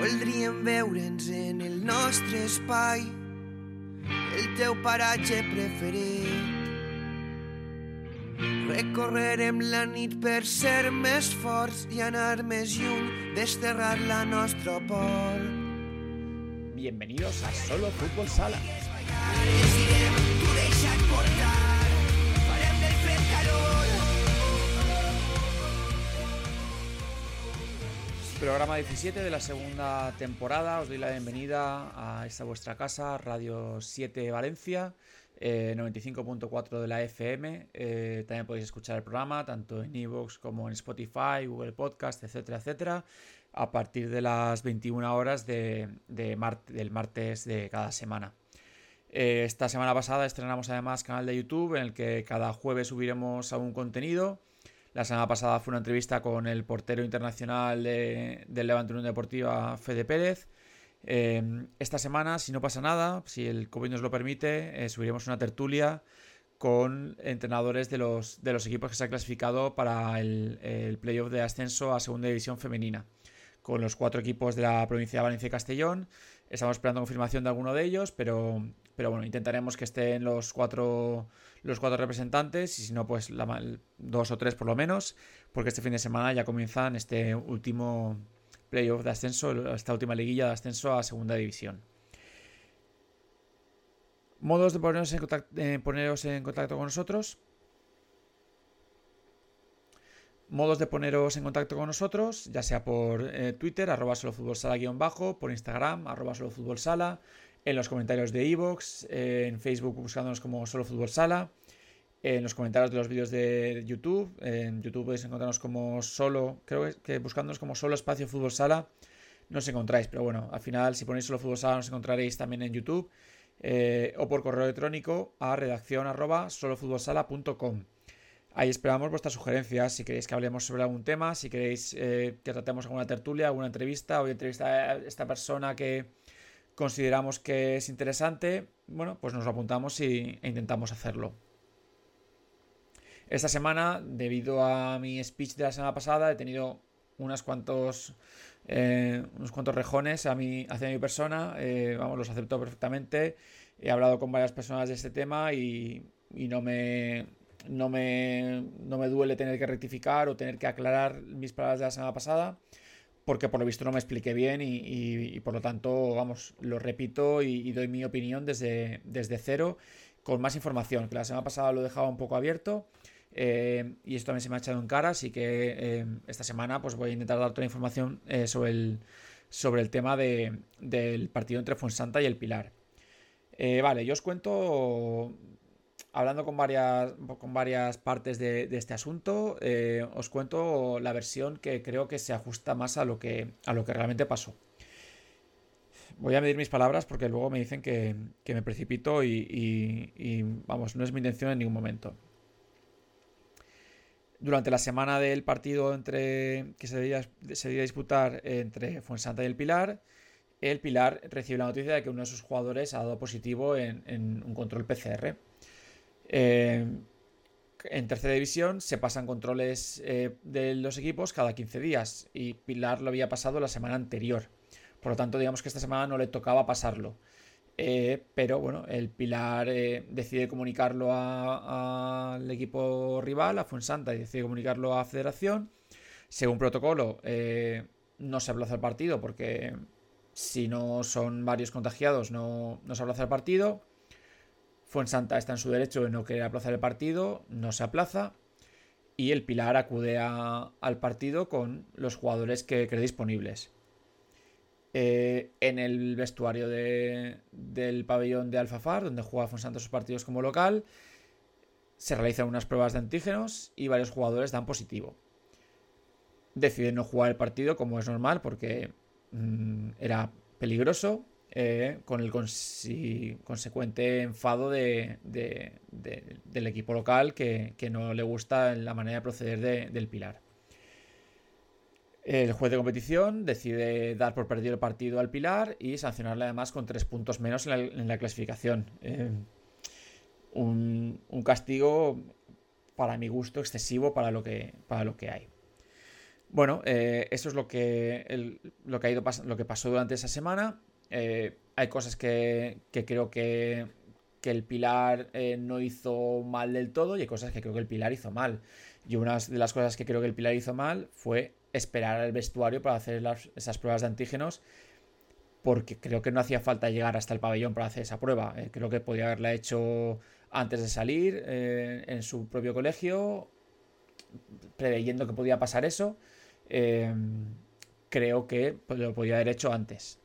Voldríem veure'ns en el nostre espai, el teu paratge preferit. Recorrerem la nit per ser més forts i anar més lluny, desterrar la nostra por. Bienvenidos a Solo Fútbol Sala. Programa 17 de la segunda temporada. Os doy la bienvenida a esta vuestra casa, Radio 7 Valencia, eh, 95.4 de la FM. Eh, también podéis escuchar el programa tanto en Evox como en Spotify, Google Podcast, etcétera, etcétera, a partir de las 21 horas de, del martes de cada semana. Eh, esta semana pasada estrenamos además canal de YouTube en el que cada jueves subiremos algún contenido. La semana pasada fue una entrevista con el portero internacional de- del Levante Unión Deportiva, Fede Pérez. Eh, esta semana, si no pasa nada, si el COVID nos lo permite, eh, subiremos una tertulia con entrenadores de los, de los equipos que se han clasificado para el, el playoff de ascenso a Segunda División Femenina. Con los cuatro equipos de la provincia de Valencia y Castellón. Estamos esperando confirmación de alguno de ellos, pero, pero bueno, intentaremos que estén los cuatro, los cuatro representantes y si no, pues dos o tres por lo menos, porque este fin de semana ya comienzan este último playoff de ascenso, esta última liguilla de ascenso a Segunda División. Modos de poneros en contacto, poneros en contacto con nosotros. Modos de poneros en contacto con nosotros, ya sea por eh, Twitter, arroba solofutbolsala guion bajo, por Instagram, arroba solofutbolsala, en los comentarios de eh, en Facebook buscándonos como Solo Fútbol Sala, en los comentarios de los vídeos de YouTube, en YouTube podéis encontrarnos como solo, creo que- buscándonos como solo espacio Fútbol Sala, nos encontráis, pero bueno, al final si ponéis solo Fútbol Sala nos encontraréis también en YouTube eh, o por correo electrónico a redacción arroba solofutbolsala.com. Ahí esperamos vuestras sugerencias, si queréis que hablemos sobre algún tema, si queréis eh, que tratemos alguna tertulia, alguna entrevista, o entrevistar a esta persona que consideramos que es interesante, bueno, pues nos lo apuntamos y, e intentamos hacerlo. Esta semana, debido a mi speech de la semana pasada, he tenido unos cuantos, eh, unos cuantos rejones a mi, hacia mi persona, eh, vamos, los acepto perfectamente. He hablado con varias personas de este tema y, y no me, no me, no me duele tener que rectificar o tener que aclarar mis palabras de la semana pasada, porque por lo visto no me expliqué bien y, por lo tanto, vamos, lo repito y, doy mi opinión desde, desde cero, con más información, que la semana pasada lo dejaba un poco abierto. eh, y esto también se me ha echado en cara, así que eh, esta semana pues voy a intentar dar toda la información eh, sobre, el, sobre el tema de- del partido entre Fuensanta y el Pilar. Vale, yo os cuento hablando con varias, con varias partes de, este asunto, eh, os cuento la versión que creo que se ajusta más a lo que, a lo que realmente pasó. Voy a medir mis palabras porque luego me dicen que, que me precipito y, vamos, no es mi intención en ningún momento. Durante la semana del partido entre, que se debía, se debía disputar entre Fuensanta y el Pilar, el Pilar recibe la noticia de que uno de sus jugadores ha dado positivo en un control PCR. Eh, en tercera división se pasan controles eh, de los equipos cada 15 días y Pilar lo había pasado la semana anterior. Por lo tanto, digamos que esta semana no le tocaba pasarlo. Eh, pero bueno, el Pilar decide comunicarlo al equipo rival, a Fuensanta, y decide comunicarlo a Federación. Según protocolo, no se aplaza el partido porque si no son varios contagiados, no, no se aplaza el partido. Fuensanta está en su derecho de no querer aplazar el partido, no se aplaza. Y el Pilar acude al partido con los jugadores que cree disponibles. Eh, en el vestuario de- del pabellón de Alfafar, donde juega Fuensanta sus partidos como local, se realizan unas pruebas de antígenos y varios jugadores dan positivo. Deciden no jugar el partido como es normal porque mm, era peligroso, eh, con el consecuente enfado de- de- de- del equipo local que, no le gusta la manera de proceder de- del Pilar. El juez de competición decide dar por perdido el partido al Pilar y sancionarle además con tres puntos menos en la, clasificación. Eh, un, un castigo, para mi gusto, excesivo para lo que, para lo que hay. Bueno, eh, eso es lo que, lo, que ha ido lo que pasó durante esa semana. Eh, hay cosas que, creo que, el Pilar eh, no hizo mal del todo y hay cosas que creo que el Pilar hizo mal. Y una de las cosas que creo que el Pilar hizo mal fue esperar al vestuario para hacer esas pruebas de antígenos porque creo que no hacía falta llegar hasta el pabellón para hacer esa prueba. creo que podía haberla hecho antes de salir en su propio colegio, preveyendo que podía pasar eso. creo que lo podía haber hecho antes.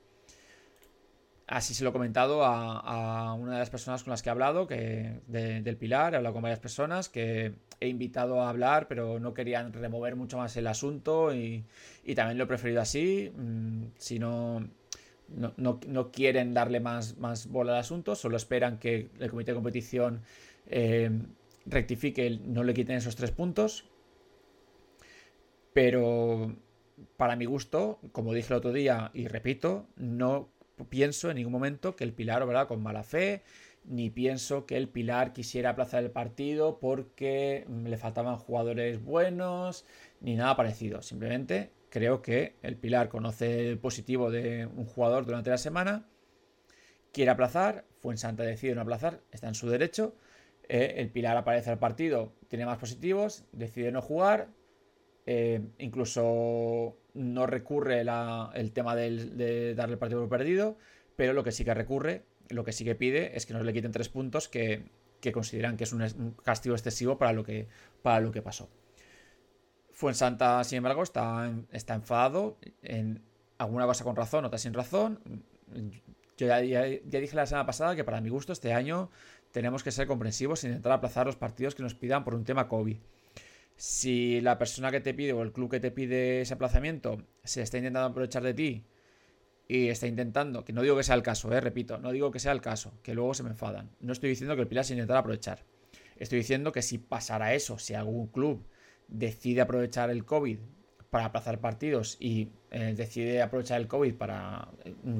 Así se lo he comentado a, una de las personas con las que he hablado, que del Pilar, he hablado con varias personas que he invitado a hablar, pero no querían remover mucho más el asunto y, también lo he preferido así. Mm, si no, no, quieren darle más, más bola al asunto, solo esperan que el comité de competición eh, rectifique, no le quiten esos tres puntos. Pero para mi gusto, como dije el otro día y repito, no pienso en ningún momento que el Pilar obrará con mala fe, ni pienso que el Pilar quisiera aplazar el partido porque le faltaban jugadores buenos, ni nada parecido. Simplemente creo que el Pilar conoce el positivo de un jugador durante la semana, quiere aplazar, Fuensanta decide no aplazar, está en su derecho. Eh, el Pilar aparece al partido, tiene más positivos, decide no jugar, eh, incluso no recurre el tema de darle el partido perdido, pero lo que sí que recurre, lo que sí que pide es que no le quiten tres puntos que, consideran que es un, castigo excesivo para lo que, para lo que pasó. Fuensanta, sin embargo, está, está enfadado en alguna cosa con razón, otra sin razón. Yo ya, ya, dije la semana pasada que para mi gusto este año tenemos que ser comprensivos e intentar aplazar los partidos que nos pidan por un tema COVID si la persona que te pide o el club que te pide ese aplazamiento se está intentando aprovechar de ti y está intentando, que no digo que sea el caso, eh, repito, no digo que sea el caso, que luego se me enfadan. No estoy diciendo que el Pilar se intentara aprovechar. Estoy diciendo que si pasara eso, si algún club decide aprovechar el COVID para aplazar partidos y eh, decide aprovechar el COVID para mm,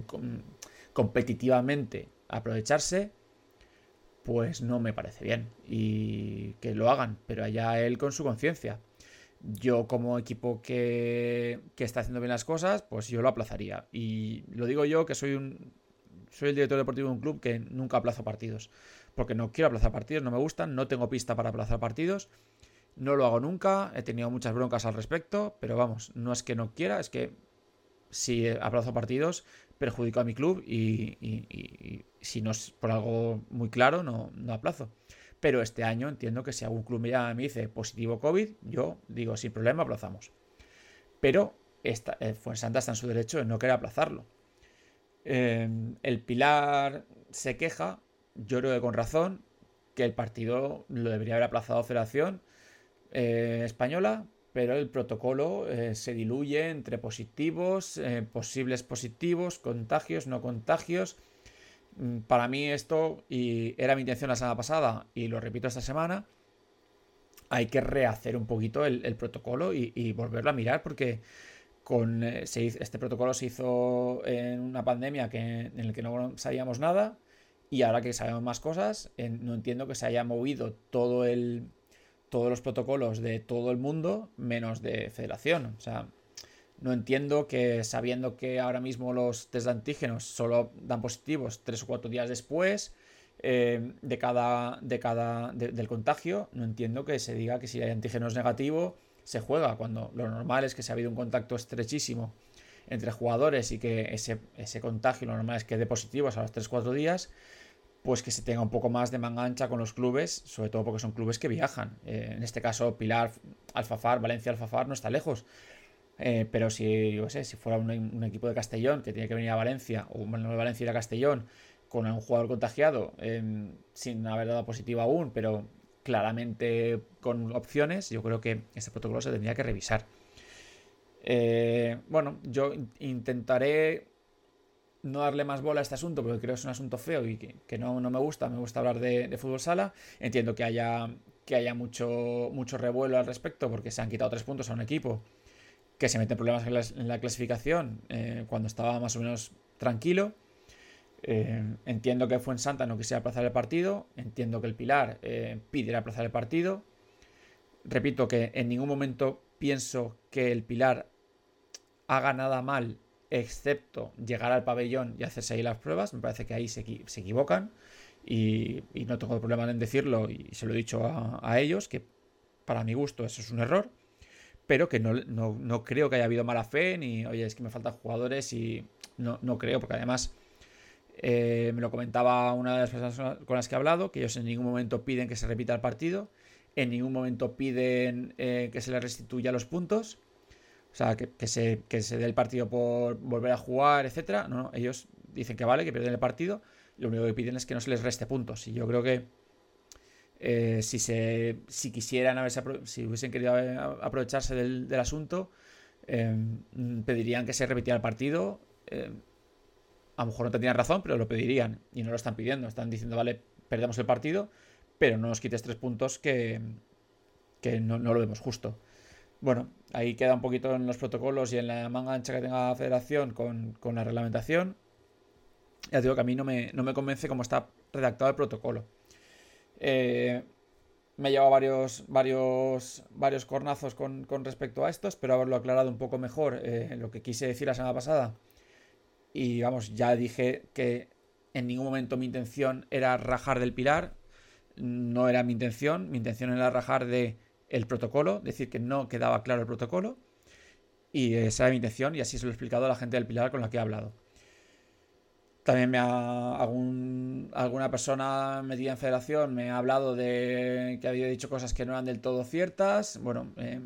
competitivamente aprovecharse, pues no me parece bien. Y que lo hagan, pero allá él con su conciencia. Yo como equipo que, que, está haciendo bien las cosas, pues yo lo aplazaría. Y lo digo yo que soy un soy el director deportivo de un club que nunca aplazo partidos. Porque no quiero aplazar partidos, no me gustan, no tengo pista para aplazar partidos. No lo hago nunca, he tenido muchas broncas al respecto, pero vamos, no es que no quiera, es que si aplazo partidos perjudico a mi club y, si no es por algo muy claro, no, no, aplazo. Pero este año entiendo que si algún club me llama y me dice positivo COVID, yo digo sin problema aplazamos. Pero esta, eh, Fuensanta está en su derecho de no querer aplazarlo. Em, el Pilar se queja, yo creo que con razón, que el partido lo debería haber aplazado Federación eh, Española pero el protocolo eh, se diluye entre positivos, eh, posibles positivos, contagios, no contagios. Mm, para mí esto, y era mi intención la semana pasada, y lo repito esta semana, hay que rehacer un poquito el, protocolo y, volverlo a mirar porque con, eh, este protocolo se hizo en una pandemia que, en la que no sabíamos nada y ahora que sabemos más cosas, no entiendo que se haya movido todo el todos los protocolos de todo el mundo menos de federación. O sea, no entiendo que sabiendo que ahora mismo los test de antígenos solo dan positivos tres o cuatro días después eh, de cada, de cada del contagio, no entiendo que se diga que si hay antígenos negativo se juega, cuando lo normal es que si ha habido un contacto estrechísimo entre jugadores y que ese, ese contagio lo normal es que dé positivos a los 3-4 días, pues que se tenga un poco más de manga ancha con los clubes, sobre todo porque son clubes que viajan. Eh, en este caso, Pilar, Alfafar, Valencia, Alfafar no está lejos. Eh, pero si, sé, si fuera un, equipo de Castellón que tiene que venir a Valencia, o bueno, de Valencia ir a Castellón, con un jugador contagiado, em, sin haber dado positivo aún, pero claramente con opciones, yo creo que ese protocolo se tendría que revisar. Eh, bueno, yo intentaré no darle más bola a este asunto porque creo que es un asunto feo y que, no, me gusta, me gusta hablar de, fútbol sala. Entiendo que haya, que haya mucho, mucho revuelo al respecto porque se han quitado tres puntos a un equipo que se mete problemas en la, clasificación eh, cuando estaba más o menos tranquilo. Eh, entiendo que Fuensanta no quisiera aplazar el partido, entiendo que el Pilar eh, pidiera aplazar el partido. Repito que en ningún momento pienso que el Pilar haga nada mal excepto llegar al pabellón y hacerse ahí las pruebas. Me parece que ahí se, equivocan y, no tengo problema en decirlo y se lo he dicho a, ellos, que para mi gusto eso es un error, pero que no, creo que haya habido mala fe ni, oye, es que me faltan jugadores y no, no creo, porque además... Eh, me lo comentaba una de las personas con las que he hablado, que ellos en ningún momento piden que se repita el partido, en ningún momento piden eh, que se les restituya los puntos, o sea, que, se, se dé el partido por volver a jugar, etcétera. No, ellos dicen que vale, que pierden el partido. Lo único que piden es que no se les reste puntos. Y yo creo que eh, si se si quisieran haberse si hubiesen querido aprovecharse del, asunto, em, pedirían que se repitiera el partido. Em, a lo mejor no tendrían razón, pero lo pedirían. Y no lo están pidiendo. Están diciendo, vale, perdemos el partido, pero no nos quites tres puntos que, que no, no lo vemos justo. Bueno, ahí queda un poquito en los protocolos y en la manga ancha que tenga la federación con, la reglamentación. Ya digo que a mí no me, no me convence cómo está redactado el protocolo. Eh, me he llevado varios, varios, varios cornazos con, respecto a esto. Espero haberlo aclarado un poco mejor eh, lo que quise decir la semana pasada. Y vamos, ya dije que en ningún momento mi intención era rajar del pilar. No era mi intención. Mi intención era rajar de el protocolo, decir que no quedaba claro el protocolo. Y esa era mi intención y así se lo he explicado a la gente del Pilar con la que he hablado. También me ha, alguna persona metida en federación me ha hablado de que había dicho cosas que no eran del todo ciertas. Bueno, eh,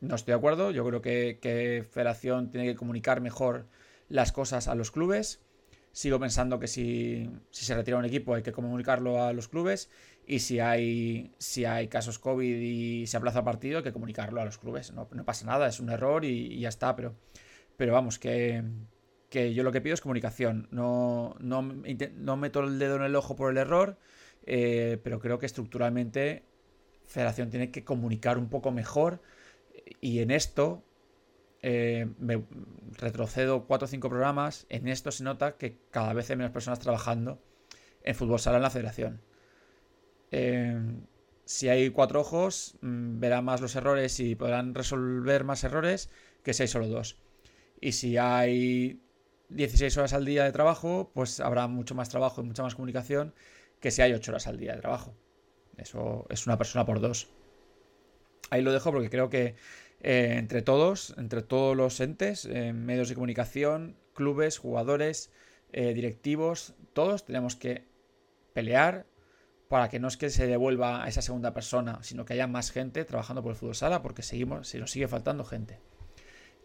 no estoy de acuerdo. Yo creo que, que federación tiene que comunicar mejor las cosas a los clubes. Sigo pensando que si, si se retira un equipo hay que comunicarlo a los clubes y si hay, si hay casos COVID y se aplaza partido, hay que comunicarlo a los clubes. No, pasa nada, es un error y, ya está. Pero, pero vamos, que, yo lo que pido es comunicación. No, no, meto el dedo en el ojo por el error, eh, pero creo que estructuralmente Federación tiene que comunicar un poco mejor. Y en esto, eh, me retrocedo cuatro o cinco programas. En esto se nota que cada vez hay menos personas trabajando en fútbol sala en la federación. Em, si hay cuatro ojos, mm, verán más los errores y podrán resolver más errores que si hay solo dos. Y si hay 16 horas al día de trabajo, pues habrá mucho más trabajo y mucha más comunicación que si hay 8 horas al día de trabajo. Eso es una persona por dos. Ahí lo dejo porque creo que eh, entre todos, entre todos los entes, eh, medios de comunicación, clubes, jugadores, eh, directivos, todos tenemos que pelear para que no es que se devuelva a esa segunda persona, sino que haya más gente trabajando por el fútbol sala, porque seguimos, si nos sigue faltando gente.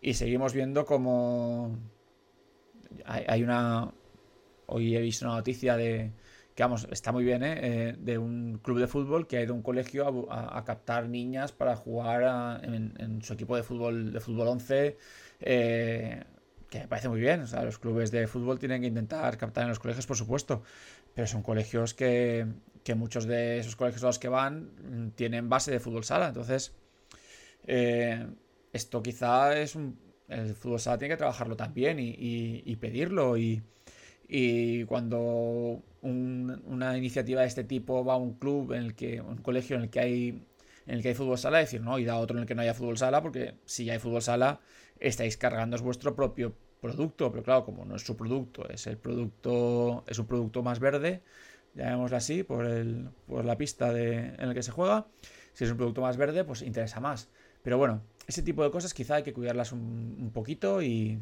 Y seguimos viendo como hay, una. Hoy he visto una noticia de. Que vamos, está muy bien, ¿eh? ¿eh? de un club de fútbol que ha ido a un colegio a, captar niñas para jugar en, su equipo de fútbol, de fútbol 11. Eh, que me parece muy bien. O sea, los clubes de fútbol tienen que intentar captar en los colegios, por supuesto. Pero son colegios que, que muchos de esos colegios a los que van mm, tienen base de fútbol sala. Entonces, eh, esto quizá es un... El fútbol sala tiene que trabajarlo también y, pedirlo. Y, cuando una iniciativa de este tipo va a un club, en el que, un colegio en el que hay en el que hay fútbol sala, decir, no, y da otro en el que no haya fútbol sala, porque si ya hay fútbol sala, estáis cargando vuestro propio producto, pero claro, como no es su producto, es el producto, es un producto más verde, llamémoslo así, por, el, por la pista en la que se juega. Si es un producto más verde, pues interesa más. Pero bueno, ese tipo de cosas quizá hay que cuidarlas un, poquito y,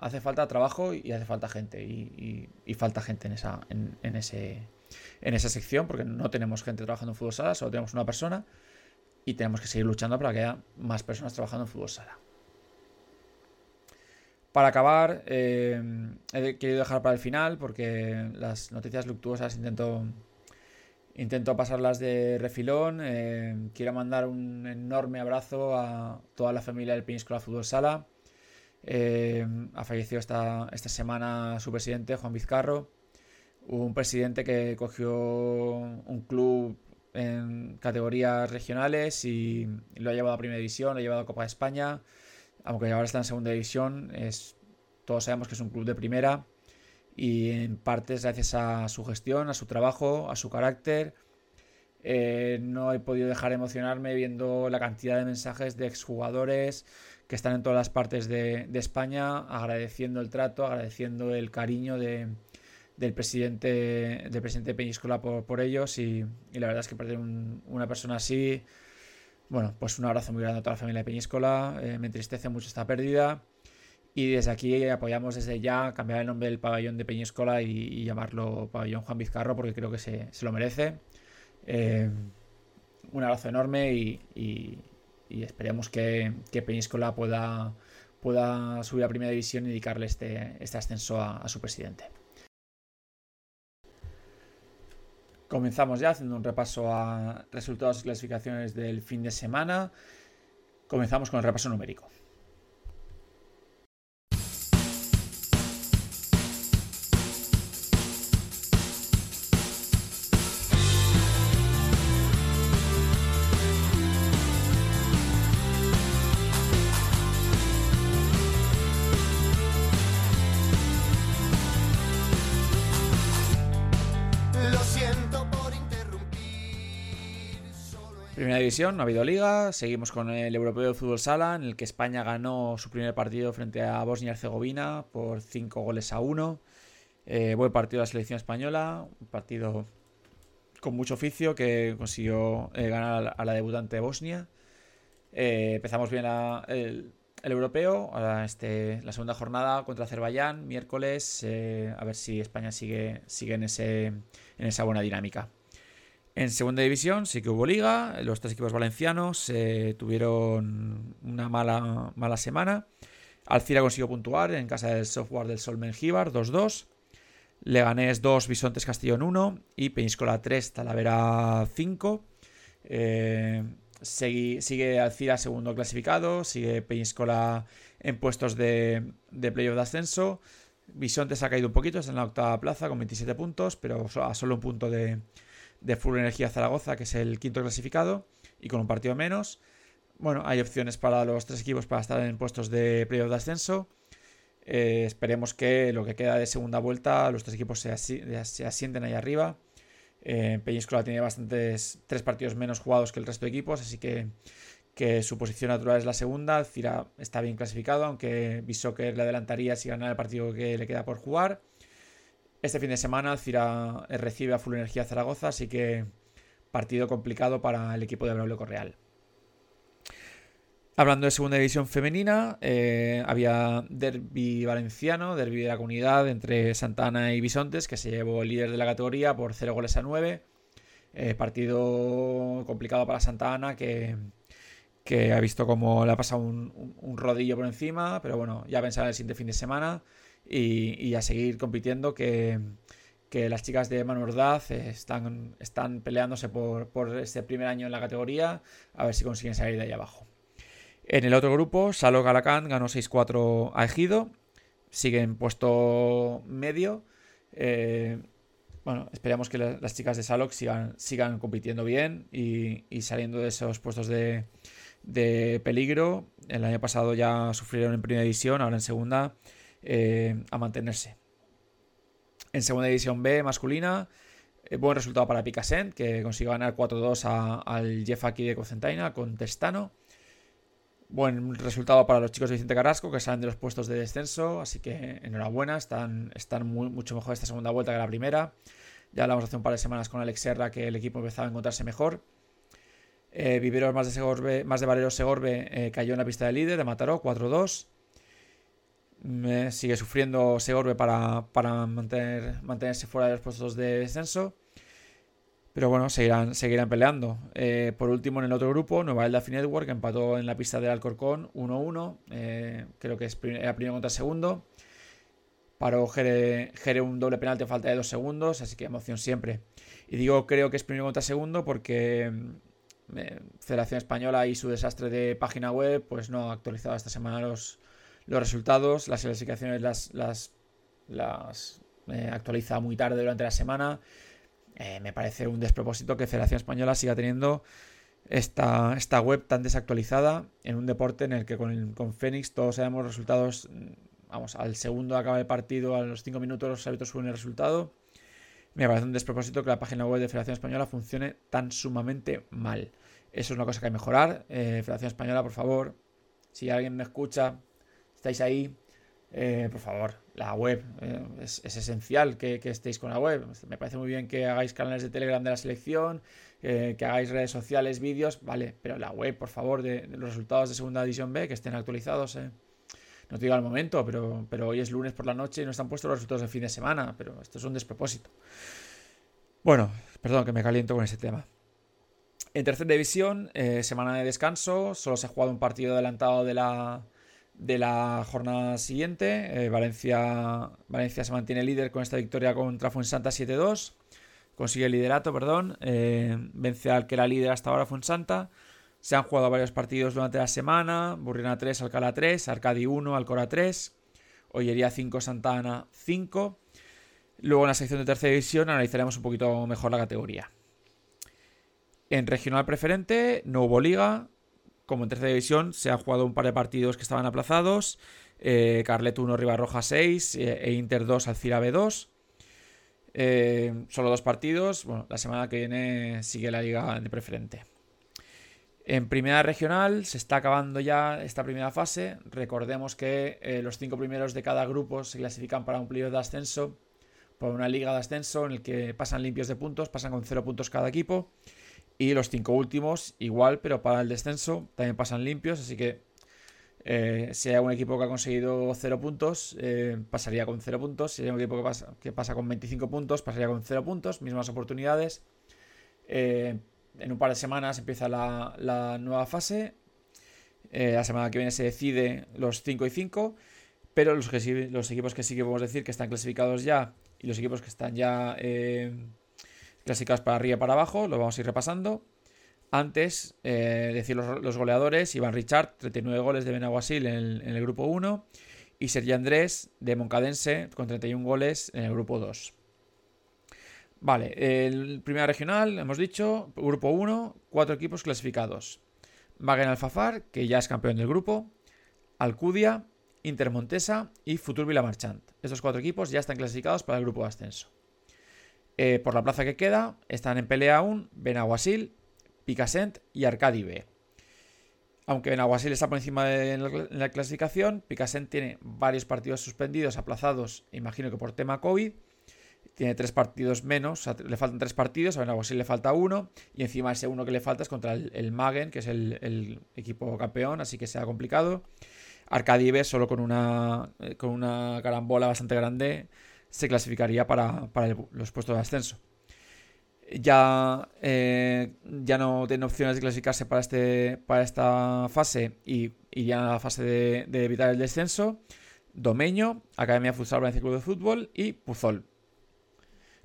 hace falta trabajo y hace falta gente. Y, falta gente en esa, en, ese, en esa sección porque no tenemos gente trabajando en fútbol sala, solo tenemos una persona y tenemos que seguir luchando para que haya más personas trabajando en fútbol sala. Para acabar, eh, he querido dejar para el final porque las noticias luctuosas intento, intento pasarlas de refilón. Eh, quiero mandar un enorme abrazo a toda la familia del Peñíscola Fútbol Sala. Eh, ha fallecido esta, esta semana su presidente, Juan Vizcarro. Un presidente que cogió un club en categorías regionales y lo ha llevado a Primera División, lo ha llevado a Copa de España aunque ahora está en segunda división, es, todos sabemos que es un club de primera y en parte es gracias a su gestión, a su trabajo, a su carácter. Eh, no he podido dejar de emocionarme viendo la cantidad de mensajes de exjugadores que están en todas las partes de, España agradeciendo el trato, agradeciendo el cariño del presidente del presidente Peñíscola por, ellos y, la verdad es que perder una persona así, bueno, pues un abrazo muy grande a toda la familia de Peñíscola, eh, me entristece mucho esta pérdida y desde aquí apoyamos desde ya cambiar el nombre del pabellón de Peñíscola y, llamarlo pabellón Juan Vizcarro porque creo que se, lo merece. Eh, un abrazo enorme y, esperemos que, Peñíscola pueda, subir a primera división y dedicarle este, este ascenso a su presidente. Comenzamos ya haciendo un repaso a resultados y clasificaciones del fin de semana. Comenzamos con el repaso numérico. No ha habido liga. Seguimos con el Europeo de Fútbol Sala, en el que España ganó su primer partido frente a Bosnia y Herzegovina por 5 goles a 1. Eh, buen partido de la selección española, un partido con mucho oficio que consiguió eh, ganar a la debutante de Bosnia. Eh, empezamos bien el, europeo, ahora este, la segunda jornada contra Azerbaiyán, miércoles, a ver si España sigue, sigue en, ese, en esa buena dinámica. En segunda división sí que hubo liga, los tres equipos valencianos eh, tuvieron una mala, mala semana. Alcira consiguió puntuar en casa del software del Sol Mengíbar 2-2. Leganés 2, Bisontes Castellón 1 y Peñíscola 3, Talavera 5. Eh, sigue, Alcira segundo clasificado, sigue Peñíscola en puestos de, de playoff de ascenso. Bisontes ha caído un poquito, está en la octava plaza con 27 puntos, pero a solo un punto de, de Full Energía Zaragoza, que es el quinto clasificado, y con un partido menos. Bueno, hay opciones para los tres equipos para estar en puestos de playoff de ascenso. Eh, esperemos que lo que queda de segunda vuelta, los tres equipos se, asienten ahí arriba. Eh, Peñíscola tiene bastantes, tres partidos menos jugados que el resto de equipos, así que, que su posición natural es la segunda. Cira está bien clasificado, aunque que le adelantaría si gana el partido que le queda por jugar. Este fin de semana Cira recibe a Full Energía Zaragoza, así que partido complicado para el equipo de Braulio Correal. Hablando de segunda división femenina, eh, había derby valenciano, derby de la comunidad entre Santana y Bisontes, que se llevó el líder de la categoría por 0 goles a 9. Eh, partido complicado para Santana, que, que ha visto como le ha pasado un, rodillo por encima, pero bueno, ya pensaba el siguiente fin de semana y, a seguir compitiendo que, las chicas de Manu Ordaz están, están peleándose por, por, este primer año en la categoría, a ver si consiguen salir de ahí abajo. En el otro grupo, Salo Galacán ganó 6-4 a Ejido, sigue en puesto medio. Eh, bueno, esperamos que las chicas de Salok sigan, sigan compitiendo bien y, saliendo de esos puestos de, de, peligro. El año pasado ya sufrieron en primera división, ahora en segunda eh, a mantenerse. En segunda división B masculina, eh, buen resultado para Picassent, que consiguió ganar 4-2 al Jeff aquí de Cocentaina con Testano. Buen resultado para los chicos de Vicente Carrasco, que salen de los puestos de descenso, así que enhorabuena, están, están mucho mejor esta segunda vuelta que la primera. Ya hablamos hace un par de semanas con Alex Serra que el equipo empezaba a encontrarse mejor. Eh, Viveros más de, Segorbe, más de Valero Segorbe cayó en la pista de líder de Mataró 4-2 sigue sufriendo Segorbe para, para mantener, mantenerse fuera de los puestos de descenso. Pero bueno, seguirán, seguirán peleando. Eh, por último, en el otro grupo, Nueva Elda Network empató en la pista del Alcorcón 1-1. Eh, creo que es era primero contra segundo. Paró Jere, un doble penalti a falta de dos segundos, así que emoción siempre. Y digo creo que es primero contra segundo porque mm, eh, Federación Española y su desastre de página web pues no ha actualizado esta semana los, los resultados, las clasificaciones las, las, eh, actualiza muy tarde durante la semana. Eh, me parece un despropósito que Federación Española siga teniendo esta, esta web tan desactualizada en un deporte en el que con, con Fénix todos sabemos resultados. Mm, vamos, al segundo acaba el partido, a los cinco minutos los árbitros suben el resultado. Me parece un despropósito que la página web de Federación Española funcione tan sumamente mal. Eso es una cosa que hay que mejorar. Eh, Federación Española, por favor, si alguien me escucha, estáis ahí, eh, por favor, la web. Eh, es, esencial que, estéis con la web. Me parece muy bien que hagáis canales de Telegram de la selección, que hagáis redes sociales, vídeos, vale, pero la web, por favor, de, los resultados de Segunda División B, que estén actualizados. Eh. No te digo al momento, pero, pero hoy es lunes por la noche y no están puestos los resultados de fin de semana, pero esto es un despropósito. Bueno, perdón que me caliento con ese tema. En tercera división, semana de descanso, solo se ha jugado un partido adelantado de la, de la jornada siguiente. Eh, Valencia, Valencia se mantiene líder con esta victoria contra Fuensanta 7-2. Consigue el liderato, perdón. Eh, vence al que era líder hasta ahora, Fuensanta. Se han jugado varios partidos durante la semana. Burrina 3, Alcalá 3, Arcadi 1, Alcora 3. Ollería 5, Santana 5. Luego en la sección de tercera división analizaremos un poquito mejor la categoría. En regional preferente no hubo liga, como en tercera división, se han jugado un par de partidos que estaban aplazados. Eh, Carlet 1, Ribarroja 6 eh, e Inter 2, Alcira B2. Eh, solo dos partidos. Bueno, la semana que viene sigue la liga de preferente. En primera regional se está acabando ya esta primera fase. Recordemos que los cinco primeros de cada grupo se clasifican para un periodo de ascenso, por una liga de ascenso en el que pasan limpios de puntos, pasan con cero puntos cada equipo. Y los cinco últimos, igual, pero para el descenso también pasan limpios. Así que eh, si hay un equipo que ha conseguido 0 puntos, eh, pasaría con 0 puntos. Si hay un equipo que pasa, que pasa con 25 puntos, pasaría con 0 puntos. Mismas oportunidades. Eh, en un par de semanas empieza la, nueva fase. la semana que viene se decide los 5 y 5. Pero los, que los equipos que sí que podemos decir que están clasificados ya y los equipos que están ya clasificados para arriba y para abajo, lo vamos a ir repasando. Antes, eh, decir los, goleadores, Iván Richard, 39 goles de Benaguasil en el, grupo 1, y Sergio Andrés de Moncadense con 31 goles en el grupo 2. Vale, el primera regional, hemos dicho, grupo 1, cuatro equipos clasificados. Magen Alfafar, que ya es campeón del grupo, Alcudia, Intermontesa y Futur Villamarchant. Estos cuatro equipos ya están clasificados para el grupo de ascenso. Eh, por la plaza que queda están en pelea aún Benaguasil, Picassent y Arcadi B. Aunque Benaguasil está por encima de la, clasificación, Picassent tiene varios partidos suspendidos, aplazados, imagino que por tema COVID. Tiene tres partidos menos, le faltan tres partidos, a Benaguasil le falta uno, y encima ese uno que le falta es contra el, Magen, que es el, equipo campeón, así que sea complicado. Arcadi solo con una, eh, con una carambola bastante grande se clasificaría para, los puestos de ascenso. Ya, eh, ya no tiene opciones de clasificarse para, este, para esta fase y irían a la fase de, evitar el descenso. Domeño, Academia Futsal Valencia Club de Fútbol y Puzol.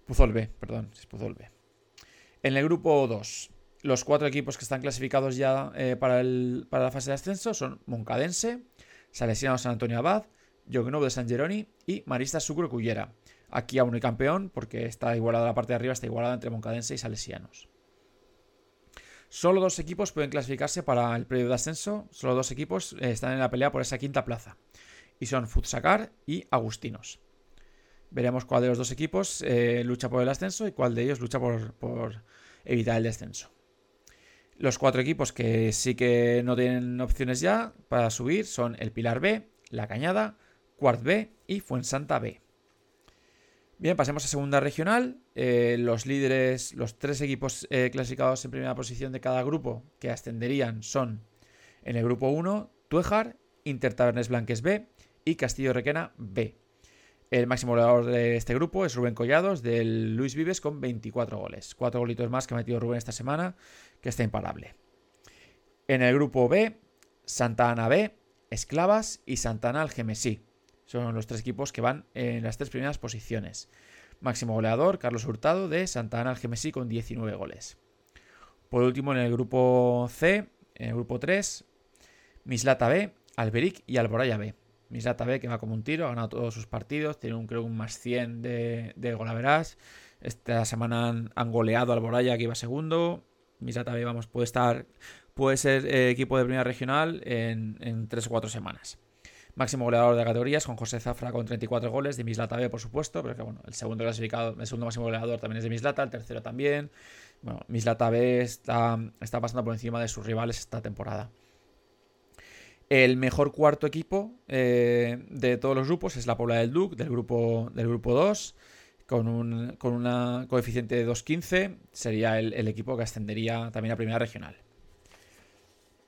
Puzol B, perdón, es Puzol B. En el grupo 2, los cuatro equipos que están clasificados ya eh, para, para, la fase de ascenso son Moncadense, Salesiano San Antonio Abad, Jognovo de San Geroni y Marista Sucro Cullera. Aquí aún no hay campeón porque está igualada la parte de arriba, está igualada entre Moncadense y Salesianos. Solo dos equipos pueden clasificarse para el periodo de ascenso. Solo dos equipos eh, están en la pelea por esa quinta plaza. Y son Futsacar y Agustinos. Veremos cuál de los dos equipos eh, lucha por el ascenso y cuál de ellos lucha por, por evitar el descenso. Los cuatro equipos que sí que no tienen opciones ya para subir son el Pilar B, La Cañada, Cuart B y Fuensanta B. Bien, pasemos a segunda regional. Eh, los líderes, los tres equipos eh, clasificados en primera posición de cada grupo que ascenderían son en el grupo 1, Tuejar, Inter Tabernes Blanques B y Castillo Requena B. El máximo goleador de este grupo es Rubén Collados del Luis Vives con 24 goles. Cuatro golitos más que ha metido Rubén esta semana, que está imparable. En el grupo B, Santa Ana B, Esclavas y Santana Algemesí. Son los tres equipos que van en las tres primeras posiciones. Máximo goleador, Carlos Hurtado de Santa Ana Algemesí con 19 goles. Por último, en el grupo C, en el grupo 3, Mislata B, Alberic y Alboraya B. Mislata B, que va como un tiro, ha ganado todos sus partidos, tiene un, creo un más 100 de, de golaveras. Esta semana han, goleado a Alboraya, que iba segundo. Mislata B, vamos, puede estar, puede ser eh, equipo de primera regional en, en 3 o 4 semanas. Máximo goleador de la categoría es con José Zafra con 34 goles, de Mislata B, por supuesto, pero que bueno, el segundo clasificado, el segundo máximo goleador también es de Mislata, el tercero también. Bueno, Mislata B está, está pasando por encima de sus rivales esta temporada. El mejor cuarto equipo eh, de todos los grupos es la Pobla del Duc, del grupo, del grupo 2, con un con una coeficiente de 2.15. Sería el, equipo que ascendería también a Primera Regional.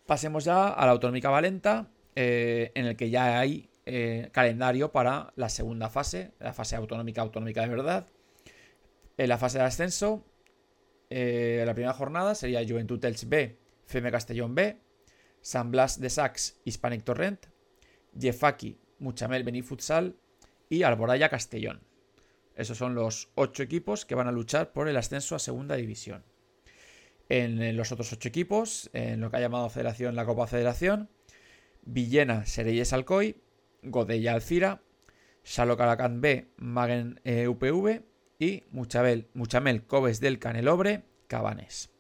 Pasemos ya a la Autonómica Valenta, eh, en el que ya hay eh, calendario para la segunda fase, la fase autonómica, autonómica de verdad. En la fase de ascenso, la primera jornada sería Juventud Els B, Feme Castellón B, San Blas de Sax, Hispanic Torrent, Jefaki, Muchamel Benifutsal y Alboraya Castellón. Esos son los ocho equipos que van a luchar por el ascenso a segunda división. En los otros ocho equipos, en lo que ha llamado Federación la Copa Federación, Villena, Sereyes Alcoy, Godella Alcira, Calacán B, Magen UPV eh, y Muchamel Cobes del Canelobre, Cabanes.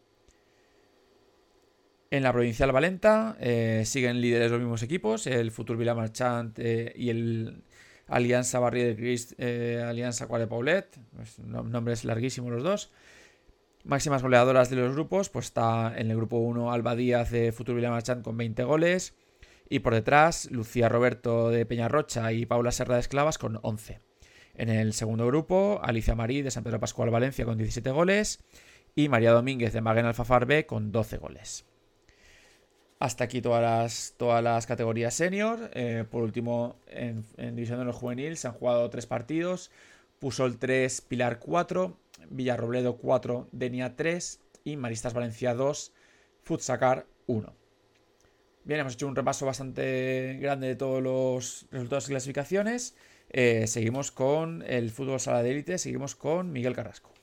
En la provincial Valenta eh, siguen líderes los mismos equipos, el Futur Vila Marchant eh, y el Alianza Barri de Crist, Alianza Cuare Paulet, pues, nombres larguísimos los dos. Máximas goleadoras de los grupos, pues está en el grupo 1 Alba Díaz de Futur Vila Marchant con 20 goles. Y por detrás Lucía Roberto de Peñarrocha y Paula Serra de Esclavas con 11. En el segundo grupo, Alicia Marí de San Pedro Pascual Valencia con 17 goles. Y María Domínguez de Maguen Alfafar B con 12 goles. Hasta aquí todas las, todas las categorías senior. Eh, por último, en, División de los Juveniles se han jugado tres partidos. Pusol 3, Pilar 4, Villarrobledo 4, Denia 3 y Maristas Valencia 2, Futsacar 1. Bien, hemos hecho un repaso bastante grande de todos los resultados y clasificaciones. Eh, seguimos con el fútbol sala de élite, seguimos con Miguel Carrasco.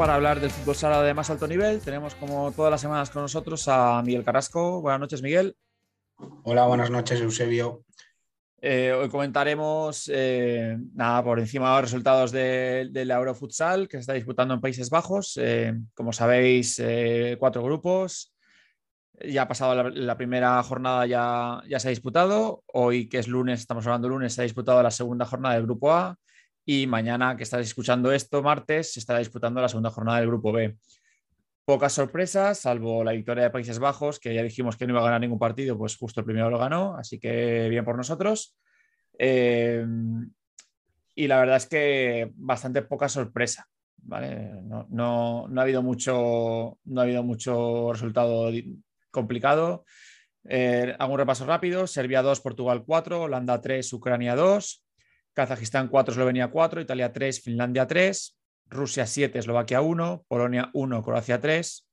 Para hablar del fútbol sala de más alto nivel. Tenemos como todas las semanas con nosotros a Miguel Carrasco. Buenas noches, Miguel. Hola, buenas noches, Eusebio. Eh, hoy comentaremos eh, nada por encima de los resultados del de Eurofutsal que se está disputando en Países Bajos. Eh, como sabéis, cuatro grupos. Ya ha pasado la, primera jornada, ya, ya se ha disputado. Hoy, que es lunes, estamos hablando lunes, se ha disputado la segunda jornada del grupo A y mañana que estáis escuchando esto, martes, se estará disputando la segunda jornada del Grupo B. Pocas sorpresas, salvo la victoria de Países Bajos, que ya dijimos que no iba a ganar ningún partido, pues justo el primero lo ganó, así que bien por nosotros. Eh, y la verdad es que bastante poca sorpresa. ¿vale? No, ha habido mucho, no ha habido mucho resultado complicado. Eh, hago un repaso rápido. Serbia 2, Portugal 4, Holanda 3, Ucrania 2, Kazajistán 4, Eslovenia 4, Italia 3, Finlandia 3, Rusia 7, Eslovaquia 1, Polonia 1, Croacia 3,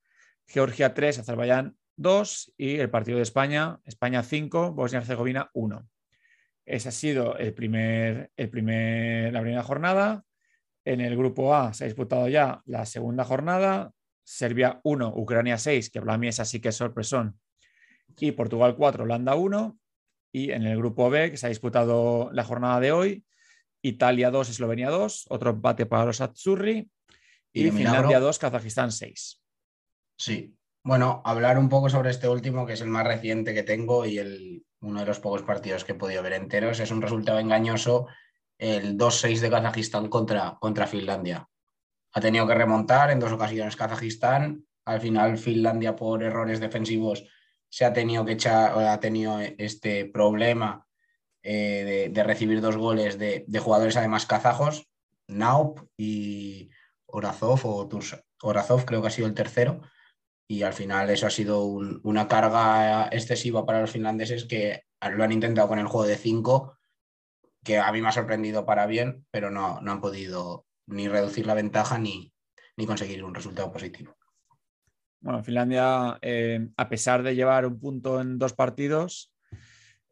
Georgia 3, Azerbaiyán 2 y el partido de España, España 5, Bosnia y Herzegovina 1. Esa ha sido el primer, el primer, la primera jornada. En el grupo A se ha disputado ya la segunda jornada. Serbia 1, Ucrania 6, que para mí es así que es sorpresón. Y Portugal 4, Holanda 1. Y en el grupo B, que se ha disputado la jornada de hoy, Italia 2, Eslovenia 2, otro empate para los Azzurri y, Finlandia 2, Kazajistán 6. Sí, bueno, hablar un poco sobre este último, que es el más reciente que tengo y el, uno de los pocos partidos que he podido ver enteros. Es un resultado engañoso el 2-6 de Kazajistán contra, contra Finlandia. Ha tenido que remontar en dos ocasiones Kazajistán. Al final Finlandia por errores defensivos se ha tenido que echar, ha tenido este problema eh, de, recibir dos goles de, jugadores además kazajos, Naup y Orazov o Orazov creo que ha sido el tercero. Y al final eso ha sido una carga excesiva para los finlandeses que lo han intentado con el juego de cinco, que a mí me ha sorprendido para bien, pero no, no han podido ni reducir la ventaja ni, ni conseguir un resultado positivo. Bueno, Finlandia, eh, a pesar de llevar un punto en dos partidos,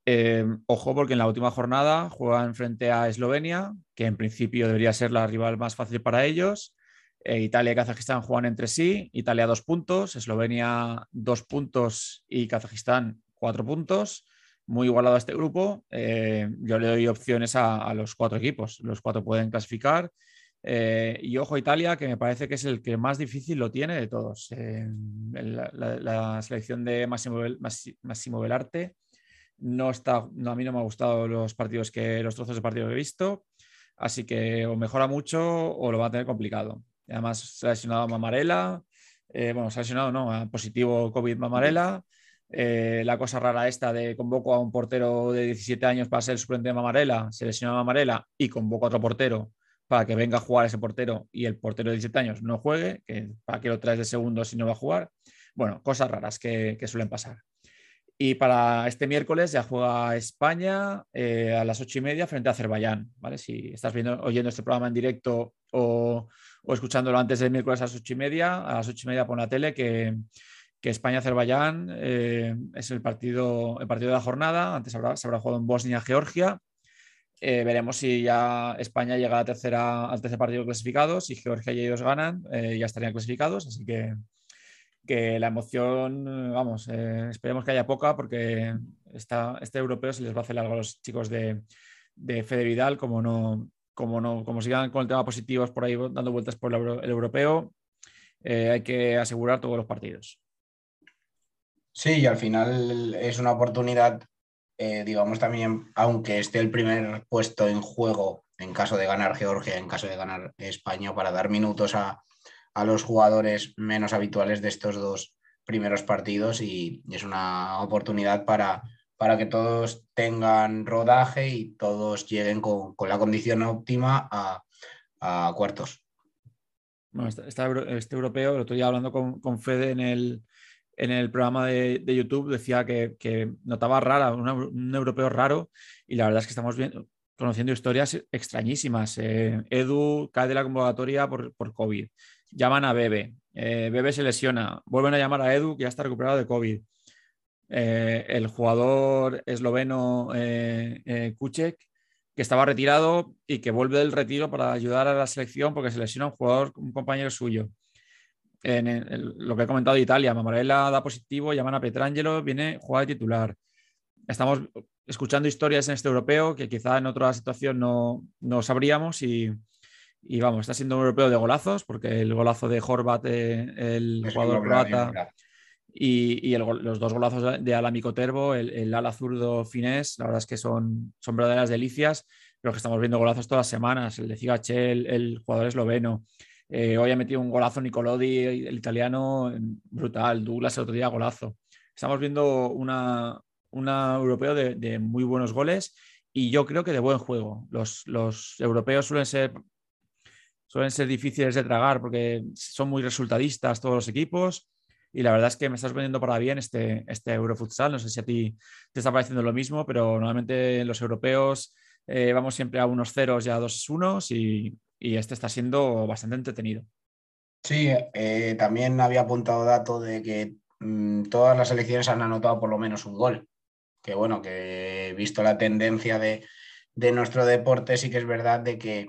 Em, ojo, porque en la última jornada juegan frente a Eslovenia, que en principio debería ser la rival más fácil para ellos. Italia y Kazajistán juegan entre sí, Italia dos puntos, Eslovenia dos puntos y Kazajistán cuatro puntos. Muy igualado a este grupo. yo le doy opciones a, los cuatro equipos. Los cuatro pueden clasificar. Y ojo Italia, que me parece que es el que más difícil lo tiene de todos. La, selección de Máximo Velarte no está, no, a mí no me han gustado los partidos que, los trozos de partido que he visto, así que o mejora mucho o lo va a tener complicado. Además, se ha lesionado a Mamarela, eh, bueno, se ha lesionado, no, positivo COVID Mamarela. Eh, la cosa rara esta de convoco a un portero de 17 años para ser el suplente de Mamarela, se lesiona a Mamarela y convoco a otro portero para que venga a jugar ese portero y el portero de 17 años no juegue, que para que lo traes de segundo si no va a jugar. Bueno, cosas raras que suelen pasar. Y para este miércoles ya juega España eh, a las ocho y media frente a Azerbaiyán. ¿vale? Si estás viendo, oyendo este programa en directo o, escuchándolo antes del miércoles a las ocho y media, a las ocho y media pon la tele que, España-Azerbaiyán eh, es el partido, el partido de la jornada. Antes habrá, se habrá jugado en Bosnia-Georgia. Eh, veremos si ya España llega a la tercera, al tercer partido clasificado. Si Georgia y ellos ganan, ya estarían clasificados. Así que que la emoción, vamos, eh, esperemos que haya poca porque esta, este europeo se les va a hacer algo a los chicos de, de Fede Vidal, como no, como no, como sigan con el tema positivos por ahí dando vueltas por el, europeo, eh, hay que asegurar todos los partidos. Sí, y al final es una oportunidad, eh, digamos también, aunque esté el primer puesto en juego en caso de ganar Georgia, en caso de ganar España, para dar minutos a, a los jugadores menos habituales de estos dos primeros partidos y, es una oportunidad para, para que todos tengan rodaje y todos lleguen con, la condición óptima a, cuartos. Bueno, este, europeo, otro día hablando con, Fede en el, en el programa de, YouTube, decía que, notaba rara, un europeo raro, y la verdad es que estamos viendo, conociendo historias extrañísimas. Eh, Edu cae de la convocatoria por, por COVID llaman a Bebe. Eh, Bebe se lesiona. Vuelven a llamar a Edu, que ya está recuperado de COVID. Eh, el jugador esloveno Kucek, que estaba retirado y que vuelve del retiro para ayudar a la selección porque se lesiona un jugador, un compañero suyo. En lo que he comentado de Italia, Mamarella da positivo, llaman a Petrangelo, viene jugar de titular. Estamos escuchando historias en este europeo que quizá en otra situación no, no sabríamos y, y vamos, está siendo un europeo de golazos, porque el golazo de Horvat, eh, el jugador croata, y, los dos golazos de Alamico Terbo, el, el, ala zurdo finés, la verdad es que son, son verdaderas delicias, pero que estamos viendo golazos todas las semanas. El de Cigache, el, jugador esloveno. Eh, hoy ha metido un golazo Nicolodi, el italiano, brutal. Douglas el otro día, golazo. Estamos viendo una, una europeo de, de, muy buenos goles y yo creo que de buen juego. Los, los europeos suelen ser suelen ser difíciles de tragar porque son muy resultadistas todos los equipos. Y la verdad es que me estás vendiendo para bien este, este Eurofutsal. No sé si a ti te está pareciendo lo mismo, pero normalmente los europeos eh, vamos siempre a unos ceros y a dos unos y, y este está siendo bastante entretenido. Sí, eh, también había apuntado dato de que mm, todas las elecciones han anotado por lo menos un gol. Que bueno, que visto la tendencia de, de nuestro deporte, sí que es verdad de que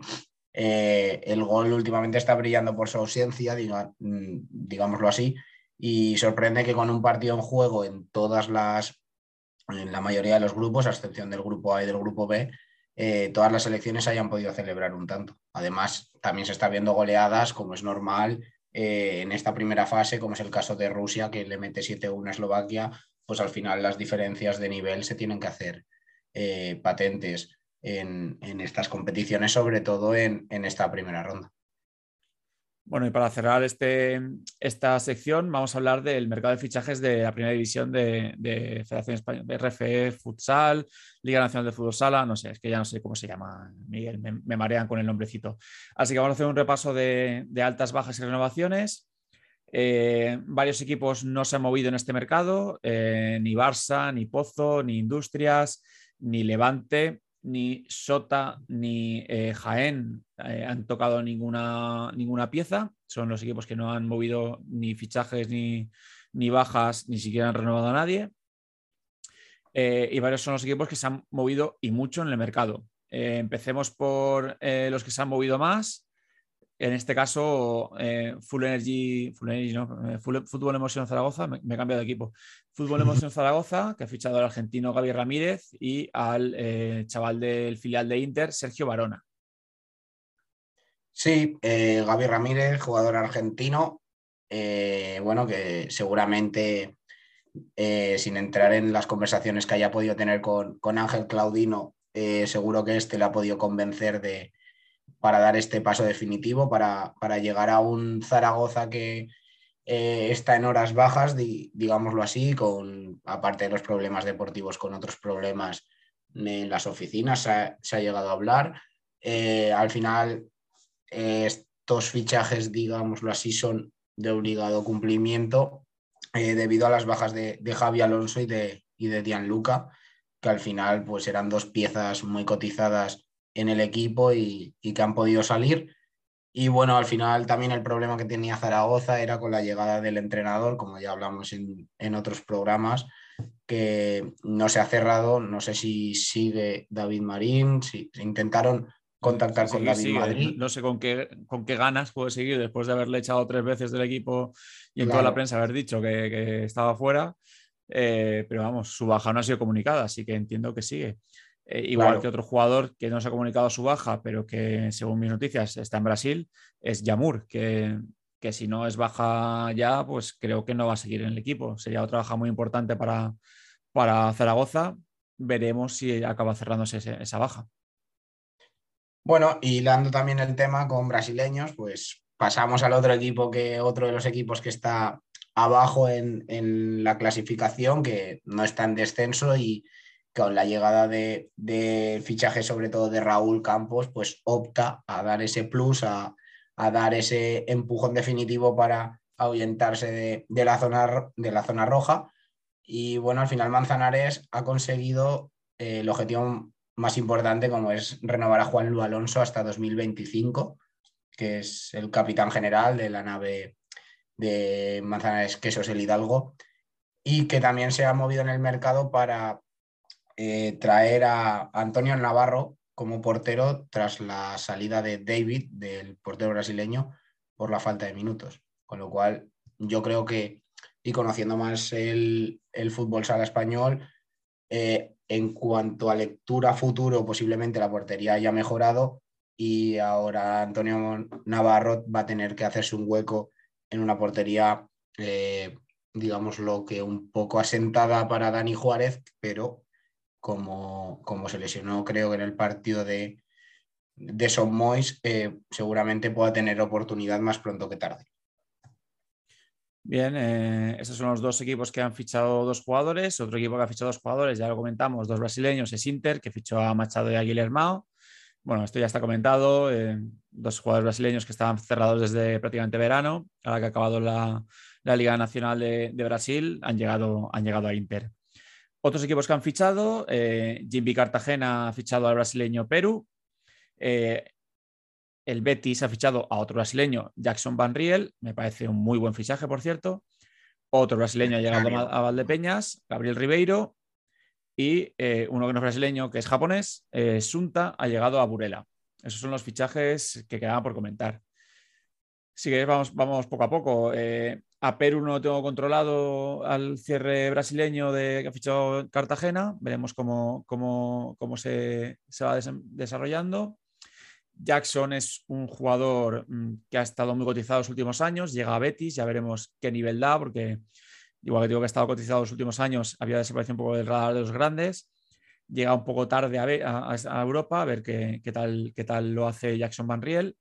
eh, el gol últimamente está brillando por su ausencia, mm, digámoslo así, y sorprende que con un partido en juego en todas las, en la mayoría de los grupos, a excepción del grupo A y del grupo B, eh, todas las selecciones hayan podido celebrar un tanto. Además, también se está viendo goleadas, como es normal, eh, en esta primera fase, como es el caso de Rusia, que le mete 7-1 a Eslovaquia, pues al final las diferencias de nivel se tienen que hacer patentes en, estas competiciones, sobre todo en, esta primera ronda. Bueno, y para cerrar este, esta sección, vamos a hablar del mercado de fichajes de la primera división de, Federación Española, RFE, Futsal, Liga Nacional de Fútbol Sala, no sé, es que ya no sé cómo se llama, Miguel, me, marean con el nombrecito. Así que vamos a hacer un repaso de, altas, bajas y renovaciones. Eh, varios equipos no se han movido en este mercado, eh, ni Barça, ni Pozo, ni Industrias, ni Levante ni Sota ni eh, Jaén eh, han tocado ninguna, ninguna pieza. Son los equipos que no han movido ni fichajes ni, bajas, ni siquiera han renovado a nadie. Eh, y varios son los equipos que se han movido y mucho en el mercado. empecemos por los que se han movido más. En este caso, eh, Full Energy, Full Energy, no, eh, Fútbol Emoción Zaragoza, me, he cambiado de equipo. Fútbol Emoción Zaragoza, que ha fichado al argentino Gaby Ramírez y al eh, chaval del filial de Inter, Sergio Barona. Sí, Gaby Ramírez, jugador argentino, bueno, que seguramente, sin entrar en las conversaciones que haya podido tener con, con Ángel Claudino, seguro que este le ha podido convencer de, para dar este paso definitivo, para, llegar a un Zaragoza que eh, está en horas bajas, digámoslo así, con aparte de los problemas deportivos, con otros problemas en las oficinas, se ha, llegado a hablar. Eh, al final, eh, estos fichajes, digámoslo así, son de obligado cumplimiento debido a las bajas de, Javi Alonso y de, y de Gianluca, que al final pues eran dos piezas muy cotizadas en el equipo y, que han podido salir. Y bueno, al final también el problema que tenía Zaragoza era con la llegada del entrenador, como ya hablamos en, otros programas, que no se ha cerrado. No sé si sigue David Marín, si intentaron contactar con David Marín. No sé con qué, con qué ganas puede seguir después de haberle echado tres veces del equipo y en toda la prensa haber dicho que, estaba fuera. Eh, pero vamos, su baja no ha sido comunicada, así que entiendo que sigue. Eh, igual que otro jugador que no se ha comunicado su baja, pero que según mis noticias está en Brasil, es Yamur, que, si no es baja ya, pues creo que no va a seguir en el equipo. Sería otra baja muy importante para, para Zaragoza. Veremos si acaba cerrándose esa baja. Bueno, y dando también el tema con brasileños, pues pasamos al otro equipo que otro de los equipos que está abajo en, en la clasificación, que no está en descenso y, con la llegada de, fichaje sobre todo de Raúl Campos, pues opta a dar ese plus, a, dar ese empujón definitivo para ahuyentarse de, la zona, de la zona roja. Y bueno, al final Manzanares ha conseguido eh, el objetivo más importante, como es renovar a Juan Lu Alonso hasta 2025, que es el capitán general de la nave de Manzanares Quesos el Hidalgo, y que también se ha movido en el mercado para eh, traer a Antonio Navarro como portero tras la salida de David, del portero brasileño, por la falta de minutos. Con lo cual, yo creo que, y conociendo más el, fútbol sala español, eh, en cuanto a lectura futuro, posiblemente la portería haya mejorado y ahora Antonio Navarro va a tener que hacerse un hueco en una portería, eh, digamos, lo que un poco asentada para Dani Juárez, pero como, como se lesionó creo que en el partido de, de Son Mois, eh, seguramente pueda tener oportunidad más pronto que tarde. Bien, eh, estos son los dos equipos que han fichado dos jugadores. Otro equipo que ha fichado dos jugadores, ya lo comentamos, dos brasileños, es Inter, que fichó a Machado y a Guillermo. Bueno, esto ya está comentado. Eh, dos jugadores brasileños que estaban cerrados desde prácticamente verano, ahora que ha acabado la, Liga Nacional de, de, Brasil, han llegado, han llegado a Inter. Otros equipos que han fichado, eh, Jimmy Cartagena ha fichado al brasileño Perú, eh, el Betis ha fichado a otro brasileño, Jackson Van Riel, me parece un muy buen fichaje, por cierto. Otro brasileño ha llegado a Valdepeñas, Gabriel Ribeiro, y eh, uno que no es brasileño, que es japonés, Sunta, ha llegado a Burela. Esos son los fichajes que quedaban por comentar. Si queréis, vamos, vamos poco a poco. A Perú no lo tengo controlado al cierre brasileño de que ha fichado Cartagena. Veremos cómo, cómo, se, va desarrollando. Jackson es un jugador mm, que ha estado muy cotizado los últimos años, llega a Betis, ya veremos qué nivel da, porque igual que digo que ha estado cotizado los últimos años, había desaparecido un poco del radar de los grandes. Llega un poco tarde a, Europa, a ver qué, tal, qué tal lo hace Jackson Van Riel.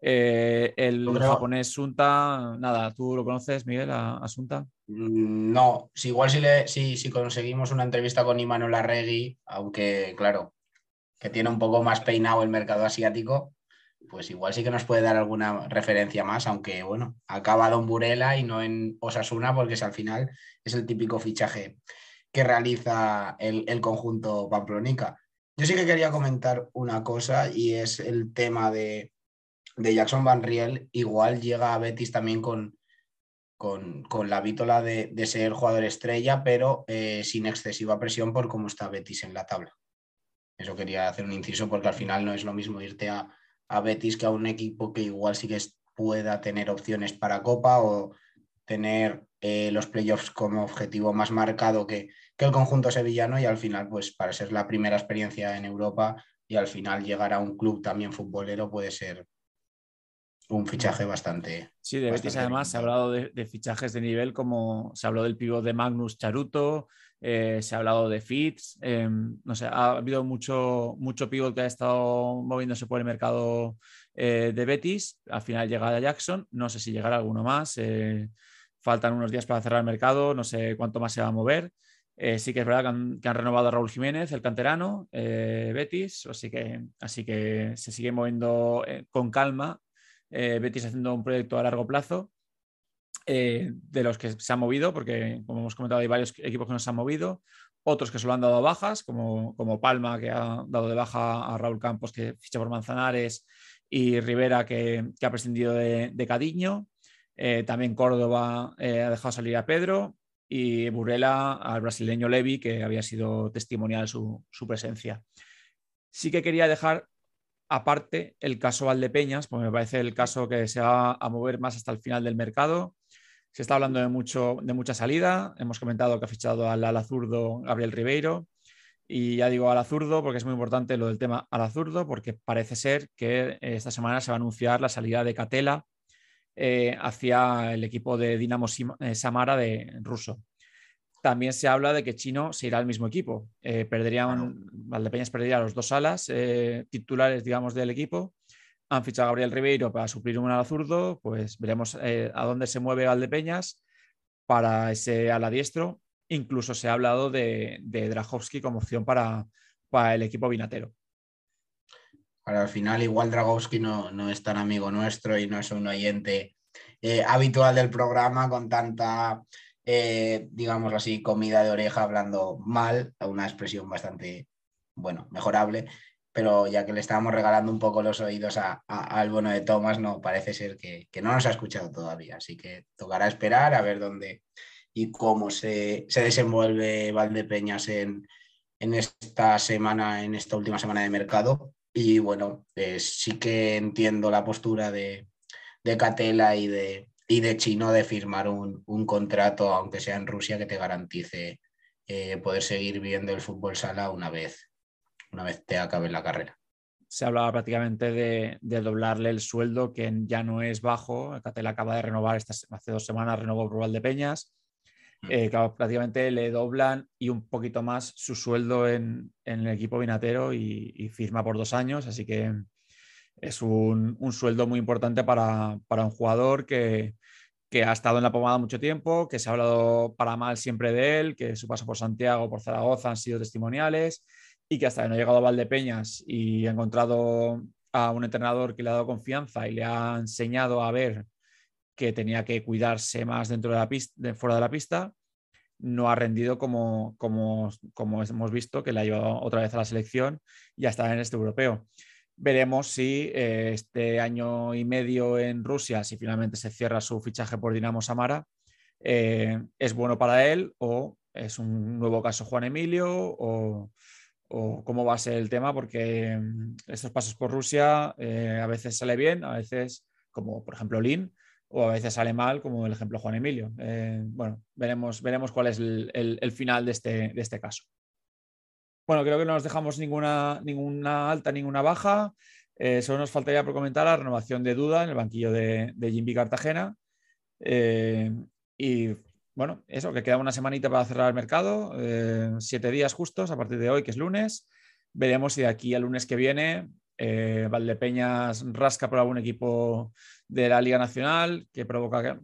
Eh, el japonés Sunta, nada, ¿tú lo conoces, Miguel, a, Sunta? Mm, no, si igual si, si, conseguimos una entrevista con Imanol Arregui, aunque claro, que tiene un poco más peinado el mercado asiático, pues igual sí que nos puede dar alguna referencia más, aunque bueno, ha acabado en Burela y no en Osasuna, porque es, al final es el típico fichaje que realiza el, conjunto Pamplonica. Yo sí que quería comentar una cosa y es el tema de, de Jackson Van Riel igual llega a Betis también con, con, la vítola de, ser jugador estrella, pero eh, sin excesiva presión por cómo está Betis en la tabla. Eso quería hacer un inciso porque al final no es lo mismo irte a, a Betis que a un equipo que igual sí que pueda tener opciones para Copa o tener eh, los playoffs como objetivo más marcado que, que, el conjunto sevillano y al final, pues para ser la primera experiencia en Europa y al final llegar a un club también futbolero puede ser un fichaje bastante. Sí, de Betis además se ha hablado de, fichajes de nivel como se habló del pívot de Magnus Charuto, eh, se ha hablado de Fitz, em, no sé, ha habido mucho, mucho pívot que ha estado moviéndose por el mercado eh, de Betis, al final llega Jackson, no sé si llegará alguno más, eh, faltan unos días para cerrar el mercado, no sé cuánto más se va a mover. sí que es verdad que han, que han, renovado a Raúl Jiménez, el canterano, Betis, así que, así que se sigue moviendo con calma Betis haciendo un proyecto a largo plazo. Eh, de los que se han movido, porque como hemos comentado, hay varios equipos que no se han movido, otros que solo han dado bajas, como, como Palma, que ha dado de baja a Raúl Campos, que ficha por Manzanares, y Rivera, que, ha prescindido de, Cadiño. Eh, también Córdoba ha dejado salir a Pedro y Burela al brasileño Levi, que había sido testimonial su, su presencia. Sí que quería dejar aparte el caso Valdepeñas, pues me parece el caso que se va a mover más hasta el final del mercado. Se está hablando de, mucho, de mucha salida. Hemos comentado que ha fichado al alazurdo Gabriel Ribeiro. Y ya digo alazurdo porque es muy importante lo del tema alazurdo, porque parece ser que esta semana se va a anunciar la salida de Catela eh, hacia el equipo de Dinamo eh, Samara de ruso también se habla de que Chino se irá al mismo equipo. Eh, perderían, Valdepeñas perdería los dos alas eh, titulares, digamos, del equipo. Han fichado Gabriel Ribeiro para suplir un ala zurdo, pues veremos eh, a dónde se mueve Valdepeñas para ese ala diestro. Incluso se ha hablado de, de como opción para, el equipo vinatero. al final, igual Dragowski no, no, es tan amigo nuestro y no es un oyente habitual del programa con tanta eh, digamos así, comida de oreja hablando mal, una expresión bastante, bueno, mejorable, pero ya que le estábamos regalando un poco los oídos al bono de Tomás, no, parece ser que, no nos ha escuchado todavía, así que tocará esperar a ver dónde y cómo se, desenvuelve Valdepeñas en, en esta semana, en esta última semana de mercado. Y bueno, eh, sí que entiendo la postura de, de Catela y de, y de chino de firmar un, contrato, aunque sea en Rusia, que te garantice eh, poder seguir viendo el fútbol sala una vez, una vez te acabe la carrera. Se hablaba prácticamente de, doblarle el sueldo, que ya no es bajo. Catel acaba de renovar hace dos semanas, renovó Rural de Peñas. Mm. Eh, prácticamente le doblan y un poquito más su sueldo en, el equipo vinatero y, firma por dos años. Así que es un, sueldo muy importante para, un jugador que, ha estado en la pomada mucho tiempo, que se ha hablado para mal siempre de él, que su paso por Santiago, por Zaragoza han sido testimoniales y que hasta que no ha llegado a Valdepeñas y ha encontrado a un entrenador que le ha dado confianza y le ha enseñado a ver que tenía que cuidarse más dentro de la pista, fuera de la pista, no ha rendido como, como, como hemos visto, que le ha llevado otra vez a la selección y hasta en este europeo. Veremos si eh, este año y medio en Rusia, si finalmente se cierra su fichaje por Dinamo Samara, eh, es bueno para él o es un nuevo caso Juan Emilio o, cómo va a ser el tema, porque mm, estos pasos por Rusia eh, a veces sale bien, a veces, como por ejemplo Lin, o a veces sale mal, como el ejemplo Juan Emilio. bueno, veremos, veremos cuál es el, final de este, de este caso. Bueno, creo que no nos dejamos ninguna, ninguna alta, ninguna baja. Eh, solo nos faltaría por comentar la renovación de Duda en el banquillo de, de Jimmy Cartagena. Eh, y bueno, eso, que queda una semanita para cerrar el mercado, eh, siete días justos a partir de hoy, que es lunes. Veremos si de aquí al lunes que viene Valdepeñas rasca por algún equipo de la Liga Nacional que provoca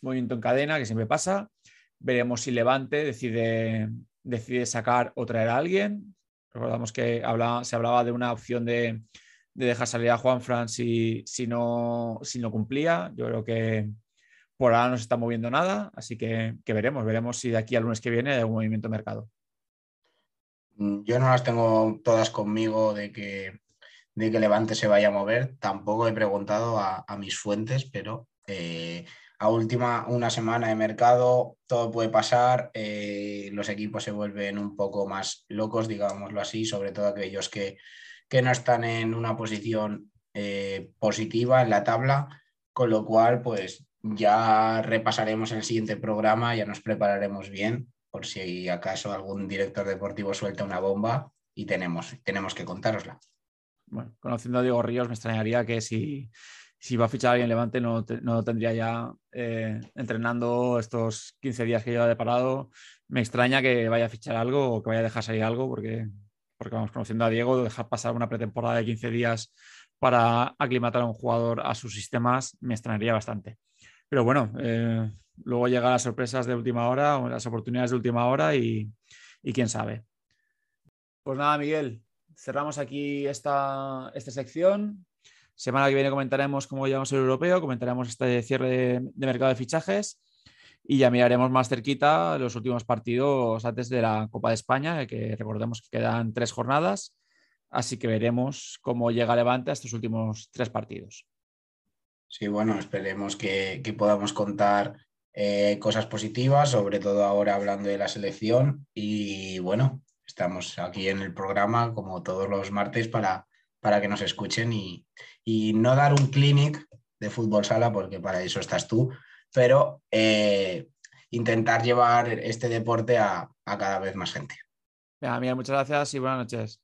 movimiento en cadena, que siempre pasa. Veremos si Levante decide decide sacar o traer a alguien. Recordamos que se hablaba de una opción de, dejar salir a Juan Fran si, si, no, si no cumplía. Yo creo que por ahora no se está moviendo nada, así que, veremos, veremos si de aquí al lunes que viene hay algún movimiento de mercado. Mm, yo no las tengo todas conmigo de que, de que Levante se vaya a mover. Tampoco he preguntado a, mis fuentes, pero eh, a última una semana de mercado todo puede pasar, eh, los equipos se vuelven un poco más locos, digámoslo así, sobre todo aquellos que, no están en una posición eh, positiva en la tabla, con lo cual pues ya repasaremos el siguiente programa, ya nos prepararemos bien por si acaso algún director deportivo suelta una bomba y tenemos, tenemos que contárosla. Bueno, conociendo a Diego Ríos, me extrañaría que si, si va a fichar a alguien Levante no, no tendría ya eh, entrenando estos 15 días que lleva de parado. Me extraña que vaya a fichar algo o que vaya a dejar salir algo porque, porque vamos conociendo a Diego, dejar pasar una pretemporada de 15 días para aclimatar a un jugador a sus sistemas me extrañaría bastante. Pero bueno, eh, luego llegan las sorpresas de última hora o las oportunidades de última hora y, quién sabe. Pues nada, Miguel, cerramos aquí esta, esta sección. Semana que viene comentaremos cómo llevamos el europeo, comentaremos este cierre de, mercado de fichajes y ya miraremos más cerquita los últimos partidos antes de la Copa de España, que recordemos que quedan tres jornadas, así que veremos cómo llega Levante a estos últimos tres partidos. Sí, bueno, esperemos que, podamos contar eh, cosas positivas, sobre todo ahora hablando de la selección y bueno, estamos aquí en el programa como todos los martes para, para que nos escuchen y, no dar un clinic de fútbol sala, porque para eso estás tú, pero eh, intentar llevar este deporte a, cada vez más gente. Mira, muchas gracias y buenas noches.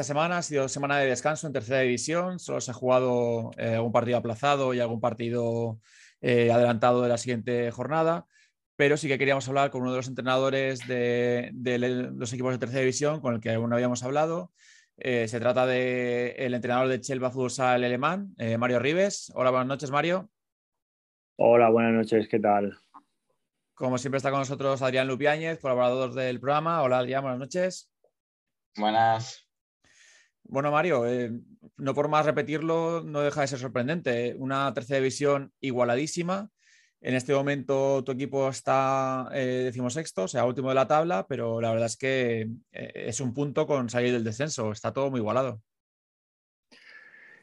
Esta semana ha sido semana de descanso en tercera división, solo se ha jugado eh, algún partido aplazado y algún partido eh, adelantado de la siguiente jornada, pero sí que queríamos hablar con uno de los entrenadores de, los equipos de tercera división con el que aún no habíamos hablado. Eh, se trata del entrenador de Chelva Futsal Alemán, Mario Rives. Hola, buenas noches, Mario. Hola, buenas noches, ¿qué tal? Como siempre está con nosotros Adrián Lupiáñez, colaborador del programa. Hola Adrián, buenas noches. Buenas. Bueno, Mario, eh, no por más repetirlo, no deja de ser sorprendente. Una tercera división igualadísima. En este momento tu equipo está eh, decimosexto, o sea, último de la tabla, pero la verdad es que eh, es un punto con salir del descenso. Está todo muy igualado.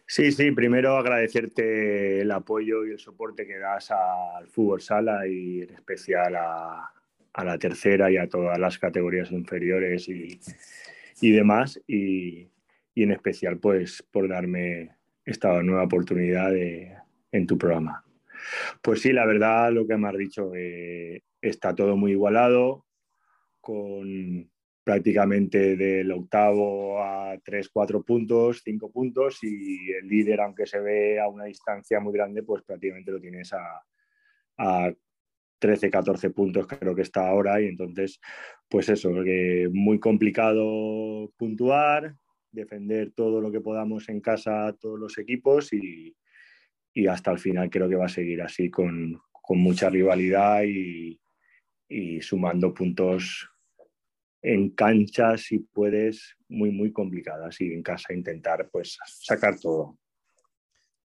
Sí, sí, primero agradecerte el apoyo y el soporte que das al fútbol sala y en especial a, la tercera y a todas las categorías inferiores y, demás. Y, en especial, pues, por darme esta nueva oportunidad en tu programa. Pues sí, la verdad, lo que me has dicho, eh, está todo muy igualado, con prácticamente del octavo a 3, 4 puntos, 5 puntos y el líder, aunque se ve a una distancia muy grande, pues prácticamente lo tienes a, a 13, 14 puntos creo que está ahora y entonces pues eso, muy complicado puntuar, defender todo lo que podamos en casa todos los equipos y, y hasta el final creo que va a seguir así con, con mucha rivalidad y, y sumando puntos en cancha si puedes muy, muy complicadas y en casa intentar pues sacar todo.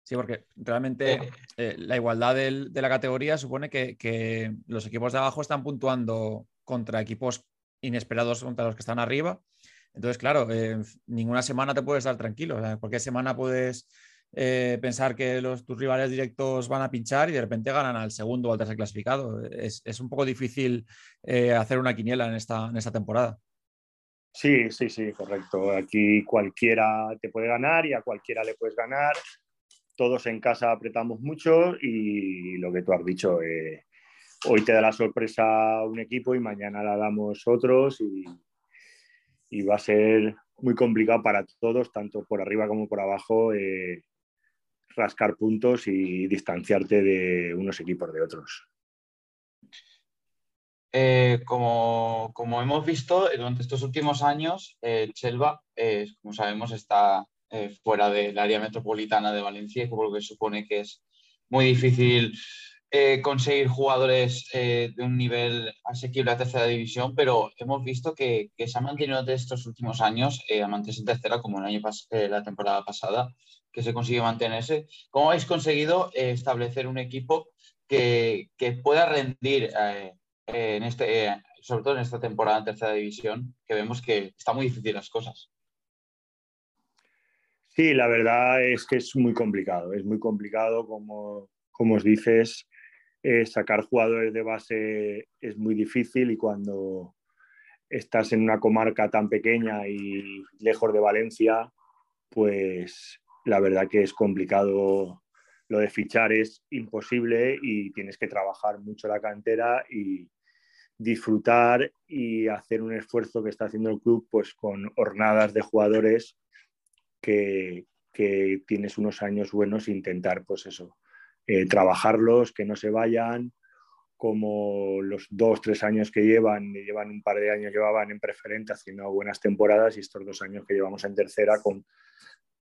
Sí, porque realmente eh, la igualdad de la categoría supone que, los equipos de abajo están puntuando contra equipos inesperados contra los que están arriba. Entonces, claro, eh, ninguna semana te puedes dar tranquilo. porque cualquier semana puedes eh, pensar que los, tus rivales directos van a pinchar y de repente ganan al segundo o al tercer clasificado. Es, un poco difícil eh, hacer una quiniela en esta, en esta temporada. Sí, sí, sí, correcto. Aquí cualquiera te puede ganar y a cualquiera le puedes ganar. Todos en casa apretamos mucho y lo que tú has dicho, eh, hoy te da la sorpresa un equipo y mañana la damos otros y, y va a ser muy complicado para todos, tanto por arriba como por abajo, rascar puntos y distanciarte de unos equipos de otros. Eh, como, hemos visto durante estos últimos años, eh, Chelva, eh, como sabemos, está fuera del área metropolitana de Valencia, por lo que supone que es muy difícil eh, conseguir jugadores eh, de un nivel asequible a tercera división, pero hemos visto que, se ha mantenido de estos últimos años, eh, amantes en tercera, como el año la temporada pasada, que se consigue mantenerse. ¿Cómo habéis conseguido establecer un equipo que, pueda rendir en este, sobre todo en esta temporada en tercera división, que vemos que está muy difícil las cosas? Sí, la verdad es que es muy complicado, es muy complicado como, como os dices, eh, sacar jugadores de base es muy difícil y cuando estás en una comarca tan pequeña y lejos de Valencia, pues la verdad que es complicado. Lo de fichar es imposible y tienes que trabajar mucho la cantera y disfrutar y hacer un esfuerzo que está haciendo el club pues con hornadas de jugadores que, que tienes unos años buenos e intentar pues eso, eh, trabajarlos, que no se vayan, como los dos, tres años que llevan, llevan un par de años, llevaban en preferente haciendo buenas temporadas y estos dos años que llevamos en tercera con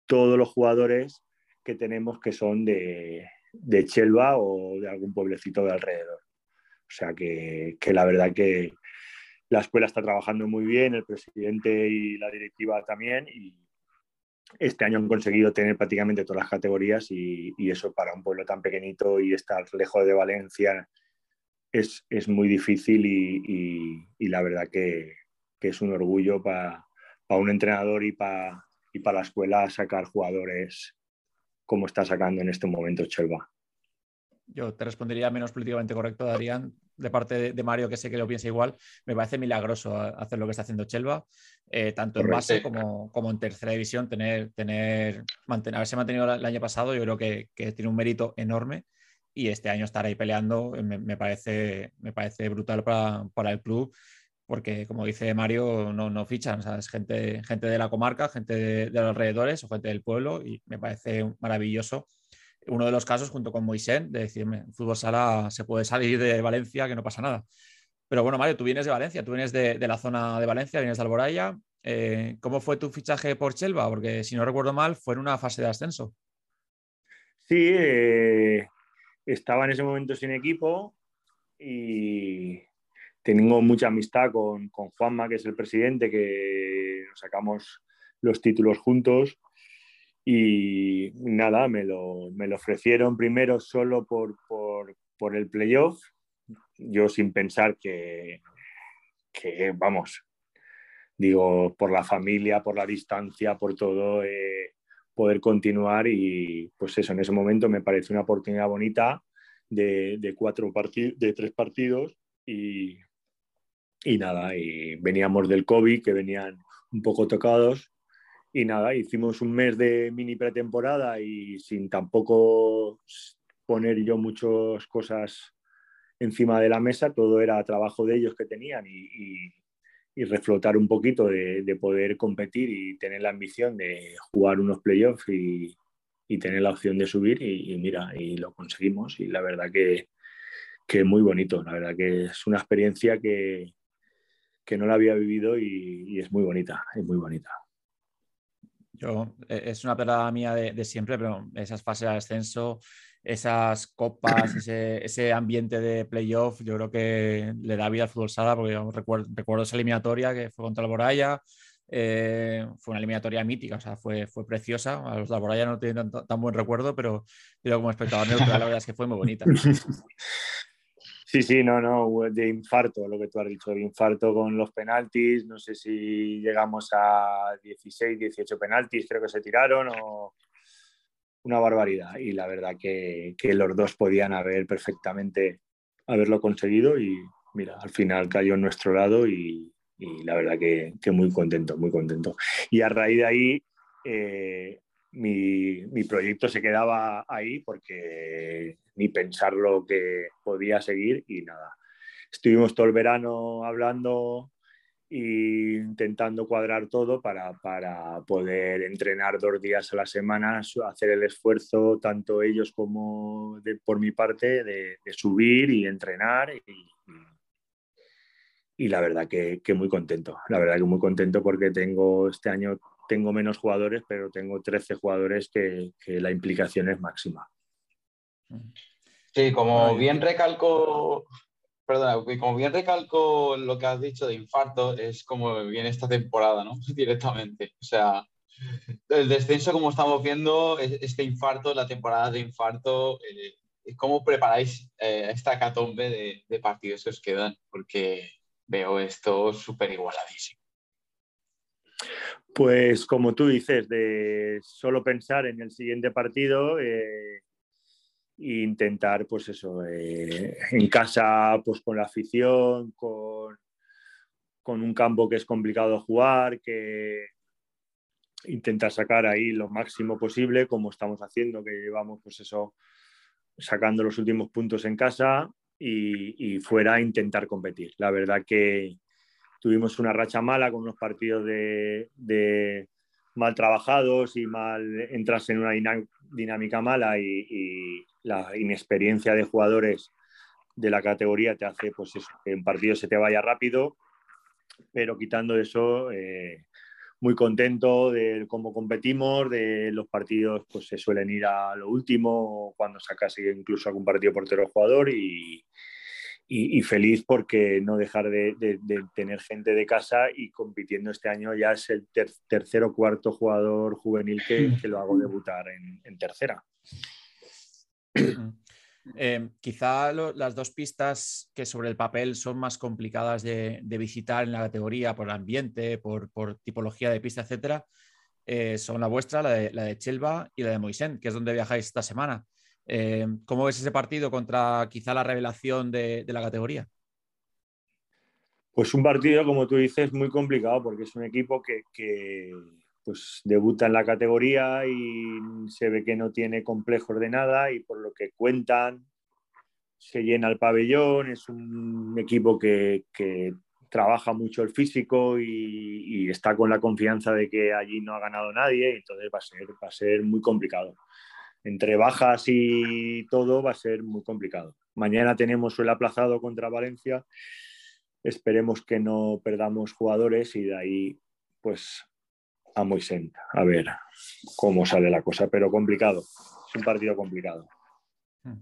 todos los jugadores que tenemos que son de, de Chelva o de algún pueblecito de alrededor. O sea que, que la verdad que la escuela está trabajando muy bien, el presidente y la directiva también, y, este año han conseguido tener prácticamente todas las categorías y, eso para un pueblo tan pequeñito y estar lejos de Valencia es, muy difícil y, la verdad que, es un orgullo para un entrenador y para y la escuela sacar jugadores como está sacando en este momento Chelva. Yo te respondería menos políticamente correcto, Darían, de parte de, Mario, que sé que lo piensa igual. Me parece milagroso hacer lo que está haciendo Chelva, eh, tanto en base como, como, en tercera división, tener, tener, mantener, haberse mantenido el año pasado, yo creo que, que tiene un mérito enorme y este año estar ahí peleando eh, me, parece, me parece brutal para, para, el club, porque como dice Mario, no, no fichan, ¿sabes? Gente, gente de la comarca, gente de, de los alrededores o gente del pueblo y me parece maravilloso uno de los casos junto con Moisés de decirme, fútbol sala se puede salir de Valencia, que no pasa nada. Pero bueno, Mario, tú vienes de Valencia, tú vienes de, la zona de Valencia, vienes de Alboraya. Eh, ¿Cómo fue tu fichaje por Chelva? Porque si no recuerdo mal, fue en una fase de ascenso. Sí, eh, estaba en ese momento sin equipo y tengo mucha amistad con, con Juanma, que es el presidente, que sacamos los títulos juntos y nada, me lo, me lo ofrecieron primero solo por, por, por el playoff, yo sin pensar que, que, vamos, digo, por la familia, por la distancia, por todo, eh, poder continuar y pues eso, en ese momento me parece una oportunidad bonita de, de cuatro partidos, de tres partidos y, y nada, y veníamos del COVID, que venían un poco tocados y nada, hicimos un mes de mini pretemporada y sin tampoco poner yo muchas cosas encima de la mesa, todo era trabajo de ellos que tenían y, y, reflotar un poquito de, de, poder competir y tener la ambición de jugar unos playoffs y, y tener la opción de subir y, mira, y lo conseguimos y la verdad que, que muy bonito, la verdad que es una experiencia que, que no la había vivido y es muy bonita, es muy bonita. Yo, e, es una pelada mía de, siempre, pero esas fases de ascenso, esas copas, ese, ambiente de playoff, yo creo que le da vida al fútbol sala, porque yo recuerdo, recuerdo esa eliminatoria que fue contra el Boraya, eh, fue una eliminatoria mítica, o sea, fue, fue preciosa. A los no tienen tan, buen recuerdo, pero, pero como espectador neutral, la verdad es que fue muy bonita. Sí, sí, no, no, de infarto, lo que tú has dicho, de infarto con los penaltis, no sé si llegamos a 16, 18 penaltis, creo que se tiraron, o una barbaridad. Y la verdad que, que los dos podían haber perfectamente haberlo conseguido y mira, al final cayó en nuestro lado y, la verdad que, que, muy contento, muy contento. Y a raíz de ahí, eh, mi, mi, proyecto se quedaba ahí porque ni pensar lo que podía seguir y nada. Estuvimos todo el verano hablando e intentando cuadrar todo para, para, poder entrenar dos días a la semana, hacer el esfuerzo, tanto ellos como por mi parte, de, de subir y entrenar. Y, y la verdad que, que, muy contento, la verdad que muy contento porque tengo este año tengo menos jugadores, pero tengo 13 jugadores que, que la implicación es máxima. Sí, como bien recalco, perdona, como bien recalco lo que has dicho de infarto, es como viene esta temporada, ¿no? Directamente. O sea, el descenso, como estamos viendo, este infarto, la temporada de infarto, eh, ¿cómo preparáis eh, esta catombe de, de, partidos que os quedan? Porque veo esto súper igualadísimo. Pues como tú dices, de solo pensar en el siguiente partido e intentar, pues eso, eh, en casa, pues con la afición, con, con un campo que es complicado jugar, que intentar sacar ahí lo máximo posible, como estamos haciendo, que llevamos, pues eso, sacando los últimos puntos en casa y, y fuera intentar competir. La verdad que tuvimos una racha mala con unos partidos de, de mal trabajados y mal entras en una dinámica mala y, la inexperiencia de jugadores de la categoría te hace pues eso, que un partido se te vaya rápido, pero quitando eso, eh, muy contento de cómo competimos, de los partidos pues se suelen ir a lo último, cuando sacas incluso algún partido portero jugador y, y, feliz porque no dejar de, tener gente de casa y compitiendo este año ya es el tercer o cuarto jugador juvenil que, lo hago debutar en, tercera. Eh, quizá las dos pistas que sobre el papel son más complicadas de, visitar en la categoría por ambiente, por, tipología de pista, etcétera, eh, son la vuestra, la de, la de Chelva y la de Moisén, que es donde viajáis esta semana. Eh, ¿Cómo ves ese partido contra quizá la revelación de, la categoría? Pues un partido, como tú dices, muy complicado porque es un equipo que, pues, debuta en la categoría y se ve que no tiene complejos de nada y por lo que cuentan se llena el pabellón, es un equipo que, trabaja mucho el físico y, está con la confianza de que allí no ha ganado nadie, entonces va a ser muy complicado entre bajas y todo va a ser muy complicado. Mañana tenemos el aplazado contra Valencia. Esperemos que no perdamos jugadores y de ahí, pues, a Moisén. A ver cómo sale la cosa, pero complicado. Es un partido complicado. Hmm.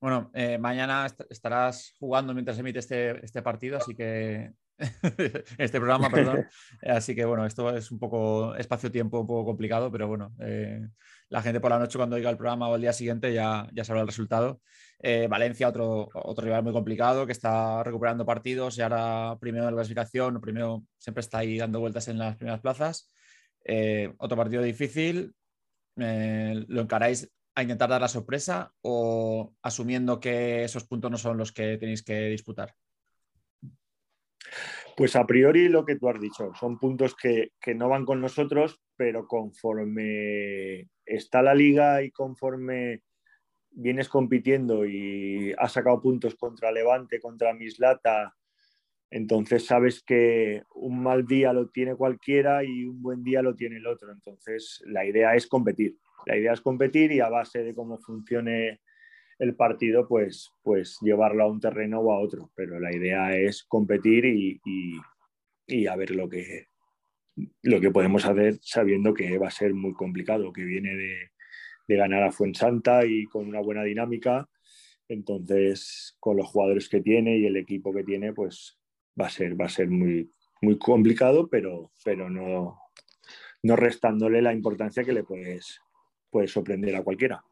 Bueno, eh, mañana estarás jugando mientras emite este, este partido, así que este programa, perdón. Así que bueno, esto es un poco espacio-tiempo un poco complicado, pero bueno, eh, la gente por la noche cuando oiga el programa o el día siguiente ya, ya sabrá el resultado. Eh, Valencia, otro, otro rival muy complicado que está recuperando partidos y ahora primero en la clasificación, primero siempre está ahí dando vueltas en las primeras plazas. Eh, otro partido difícil. ¿Lo encaráis a intentar dar la sorpresa o asumiendo que esos puntos no son los que tenéis que disputar? Pues a priori lo que tú has dicho, son puntos que, no van con nosotros, pero conforme está la liga y conforme vienes compitiendo y has sacado puntos contra Levante, contra Mislata, entonces sabes que un mal día lo tiene cualquiera y un buen día lo tiene el otro. Entonces la idea es competir. La idea es competir y a base de cómo funcione el partido, pues, pues llevarlo a un terreno o a otro. Pero la idea es competir y, y, a ver lo que, lo que podemos hacer sabiendo que va a ser muy complicado, que viene de, de ganar a Fuensanta y con una buena dinámica. Entonces, con los jugadores que tiene y el equipo que tiene, pues va a ser, va a ser muy, muy complicado, pero, pero no, no restándole la importancia que le puedes, puedes sorprender a cualquiera.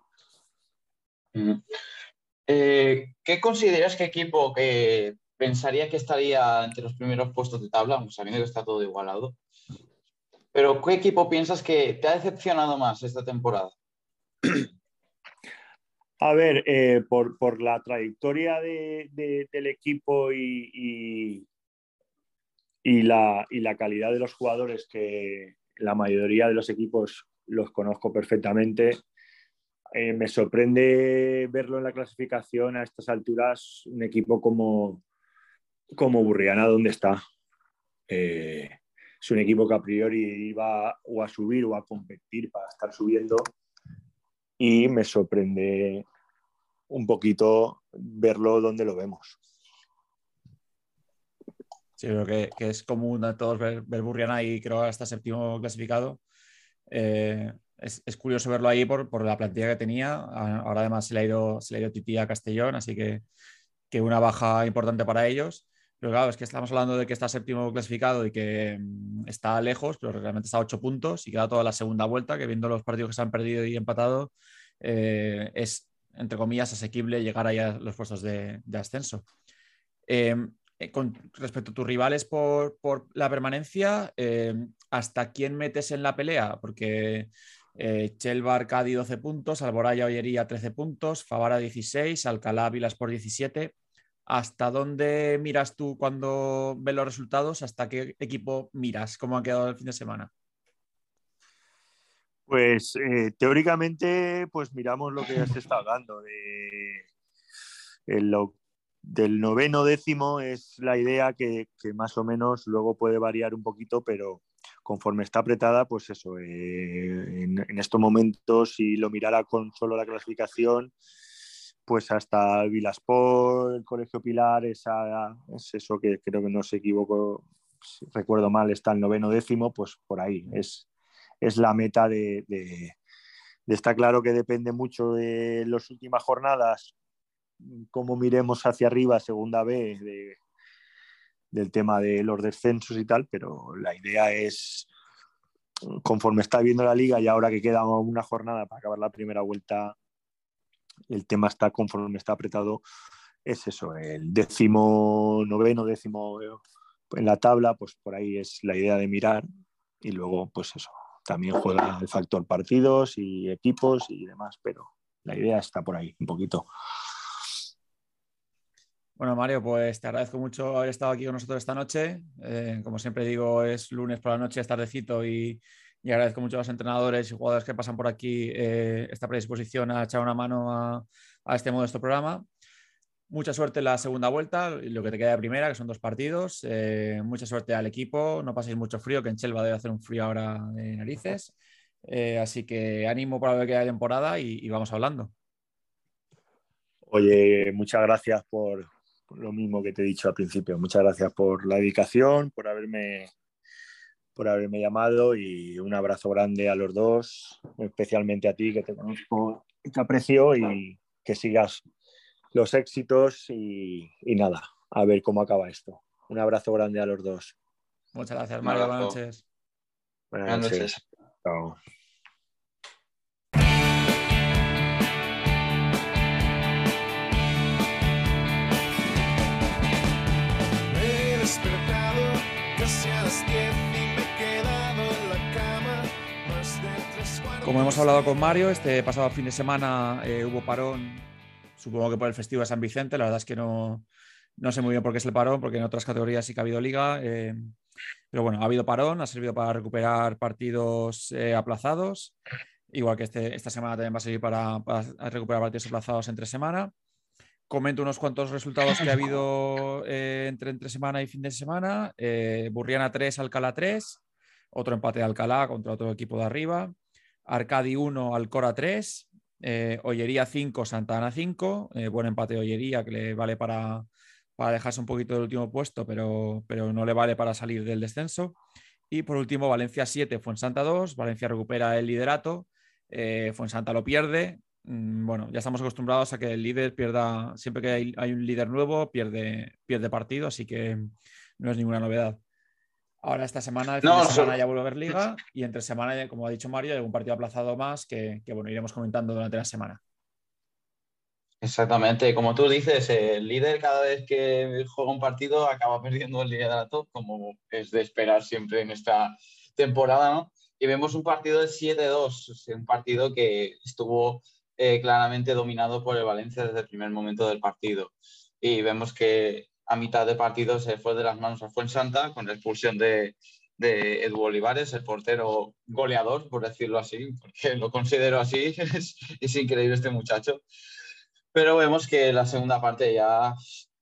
Eh, ¿Qué consideras que equipo que pensaría que estaría entre los primeros puestos de tabla, sabiendo que está todo igualado? Pero ¿qué equipo piensas que te ha decepcionado más esta temporada? A ver, eh, por, la trayectoria del equipo y, y, la, y la calidad de los jugadores, que la mayoría de los equipos los conozco perfectamente, eh, me sorprende verlo en la clasificación a estas alturas, un equipo como, como Burriana, donde está. Eh, es un equipo que a priori iba o a subir o a competir para estar subiendo y me sorprende un poquito verlo donde lo vemos. Sí, creo que, es común a todos ver, Burriana y creo que hasta séptimo clasificado. Eh, es, curioso verlo ahí por, la plantilla que tenía. Ahora además se le ha ido, se le ha ido a Castellón, así que, que una baja importante para ellos. Pero claro, es que estamos hablando de que está séptimo clasificado y que mm, está lejos, pero realmente está a ocho puntos y queda toda la segunda vuelta, que viendo los partidos que se han perdido y empatado, eh, es, entre comillas, asequible llegar ahí a los puestos de, ascenso. Em, eh, con respecto a tus rivales por, la permanencia, em, ¿hasta quién metes en la pelea? Porque eh, Chelbar, Cadi 12 puntos, Alboraya, Ollería 13 puntos, Favara 16, Alcalá, Vilas por 17. ¿Hasta dónde miras tú cuando ves los resultados? ¿Hasta qué equipo miras? ¿Cómo ha quedado el fin de semana? Pues eh, teóricamente, pues miramos lo que ya se está hablando. De, del noveno décimo es la idea que, más o menos luego puede variar un poquito, pero conforme está apretada, pues eso, eh, en, estos momentos, si lo mirara con solo la clasificación, pues hasta Vilaspor, el Colegio Pilar, esa, es eso que creo que no se equivoco, si recuerdo mal, está el noveno décimo, pues por ahí es, es la meta de, Está claro que depende mucho de las últimas jornadas, cómo miremos hacia arriba, segunda B, del tema de los descensos y tal, pero la idea es, conforme está viendo la liga y ahora que queda una jornada para acabar la primera vuelta, el tema está conforme está apretado, es eso, el décimo noveno, décimo en la tabla, pues por ahí es la idea de mirar y luego pues eso, también juega el factor partidos y equipos y demás, pero la idea está por ahí un poquito. Bueno, Mario, pues te agradezco mucho haber estado aquí con nosotros esta noche. Eh, como siempre digo, es lunes por la noche, es tardecito y, y agradezco mucho a los entrenadores y jugadores que pasan por aquí eh, esta predisposición a echar una mano a, a este modesto programa. Mucha suerte en la segunda vuelta, lo que te queda de primera, que son dos partidos. Eh, mucha suerte al equipo, no paséis mucho frío, que en Chelva debe hacer un frío ahora de narices. Eh, así que ánimo para lo que queda de temporada y, vamos hablando. Oye, muchas gracias por, lo mismo que te he dicho al principio. Muchas gracias por la dedicación, por haberme por haberme llamado y un abrazo grande a los dos, especialmente a ti que te conozco y te aprecio y que sigas los éxitos y, nada, a ver cómo acaba esto. Un abrazo grande a los dos. Muchas gracias, Mario. Buenas noches. Buenas noches. Chao. Como hemos hablado con Mario, este pasado fin de semana eh, hubo parón, supongo que por el festivo de San Vicente, la verdad es que no, no sé muy bien por qué es el parón, porque en otras categorías sí que ha habido liga, eh, pero bueno, ha habido parón, ha servido para recuperar partidos eh, aplazados, igual que este, esta semana también va a servir para, recuperar partidos aplazados entre semana. Comento unos cuantos resultados que ha habido entre entre semana y fin de semana. Burriana 3, Alcalá 3, otro empate de Alcalá contra otro equipo de arriba. Arcadi 1, Alcora 3, eh, Ollería 5, Santana 5, eh, buen empate de Ollería que le vale para, dejarse un poquito del último puesto, pero, pero no le vale para salir del descenso. Y por último, Valencia 7, Fuensanta 2, Valencia recupera el liderato, eh, Fuensanta lo pierde. Mm, bueno, ya estamos acostumbrados a que el líder pierda, siempre que hay, hay un líder nuevo, pierde, pierde partido, así que no es ninguna novedad. Ahora esta semana, el fin de semana ya vuelve a ver liga y entre semana, como ha dicho Mario, hay un partido aplazado más que, bueno, iremos comentando durante la semana. Exactamente, como tú dices, el líder cada vez que juega un partido acaba perdiendo el liderato, como es de esperar siempre en esta temporada, ¿no? Y vemos un partido de 7-2, un partido que estuvo eh, claramente dominado por el Valencia desde el primer momento del partido. Y vemos que a mitad de partido se fue de las manos a Fuensanta con la expulsión de, de Edu Olivares, el portero goleador, por decirlo así, porque lo considero así, es, increíble este muchacho. Pero vemos que la segunda parte ya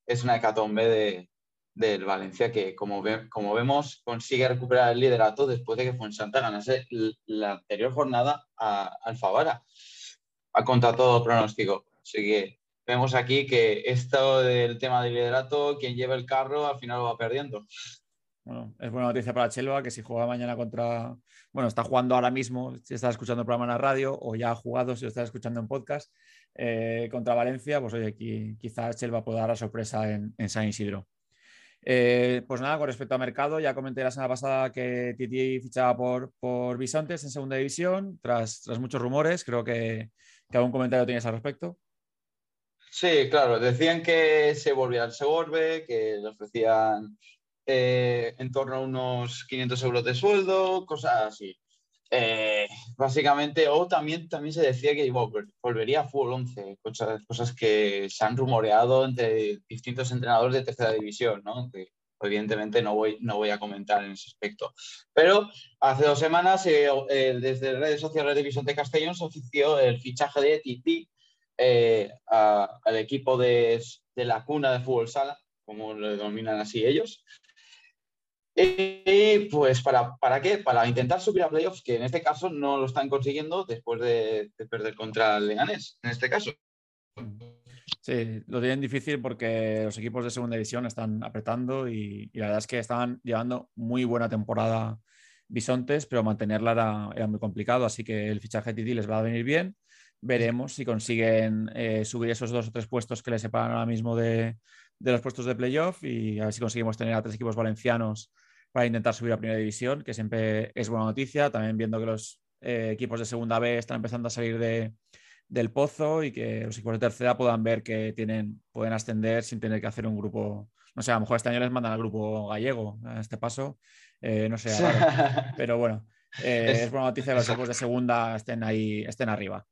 es una hecatombe de, del Valencia que, como, como vemos, consigue recuperar el liderato después de que Fuensanta ganase la anterior jornada a Alfavara, a contra todo pronóstico. Así que vemos aquí que esto del tema del liderato, quien lleva el carro al final lo va perdiendo. Bueno, es buena noticia para Chelva que si juega mañana contra. Bueno, está jugando ahora mismo, si está escuchando el programa en la radio, o ya ha jugado, si lo está escuchando en podcast, eh, contra Valencia, pues oye, aquí quizás Chelva pueda dar la sorpresa en, San Isidro. Eh, pues nada, con respecto al mercado, ya comenté la semana pasada que Titi fichaba por, por en segunda división, tras, tras muchos rumores. Creo que, que algún comentario tienes al respecto. Sí, claro, decían que se volvía al Segorbe, que le ofrecían eh, en torno a unos 500 euros de sueldo, cosas así. Eh, básicamente, o también, también se decía que volvería a Fútbol 11, cosas, cosas que se han rumoreado entre distintos entrenadores de tercera división, que evidentemente no voy, no voy a comentar en ese aspecto. Pero hace dos semanas, eh, desde redes sociales de de Castellón, se ofició el fichaje de Titi al equipo de, de la cuna de fútbol sala, como lo denominan así ellos, y pues, ¿para, ¿para qué? Para intentar subir a playoffs, que en este caso no lo están consiguiendo después de, perder contra el Leganés, en este caso. Sí, lo tienen difícil porque los equipos de segunda división están apretando y, la verdad es que estaban llevando muy buena temporada Bisontes, pero mantenerla era, muy complicado, así que el fichaje Titi les va a venir bien. Veremos si consiguen eh, subir esos dos o tres puestos que les separan ahora mismo de, de los puestos de playoff y a ver si conseguimos tener a tres equipos valencianos para intentar subir a primera división, que siempre es buena noticia. También viendo que los eh, equipos de segunda B están empezando a salir de, del pozo y que los equipos de tercera puedan ver que tienen, pueden ascender sin tener que hacer un grupo. No sé, a lo mejor este año les mandan al grupo gallego a este paso. Eh, no sé, pero bueno, eh, es, buena noticia que los equipos de segunda estén ahí, estén arriba.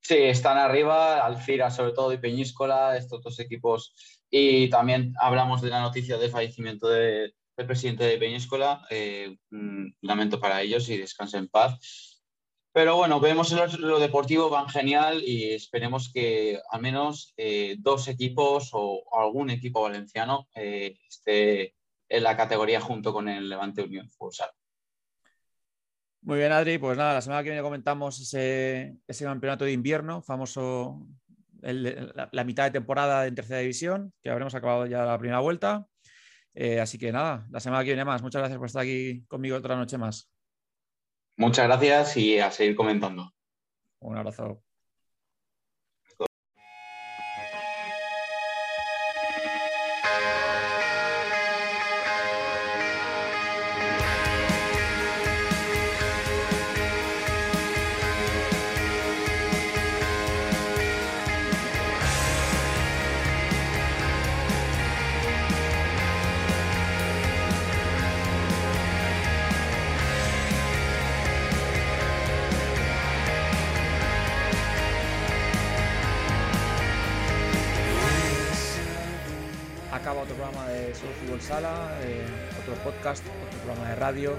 Sí, están arriba, Alcira sobre todo y Peñíscola, estos dos equipos. Y también hablamos de la noticia del fallecimiento del presidente de Peñíscola. Eh, lamento para ellos y descansen en paz. Pero bueno, vemos lo, lo deportivo van genial y esperemos que al menos eh, dos equipos o algún equipo valenciano eh, esté en la categoría junto con el Levante Unión Futsal. Muy bien, Adri. Pues nada, la semana que viene comentamos ese, campeonato de invierno, famoso la, mitad de temporada en tercera división, que habremos acabado ya la primera vuelta. Eh, así que nada, la semana que viene más. Muchas gracias por estar aquí conmigo otra noche más. Muchas gracias y a seguir comentando. Un abrazo. Podcast, otro programa de radio.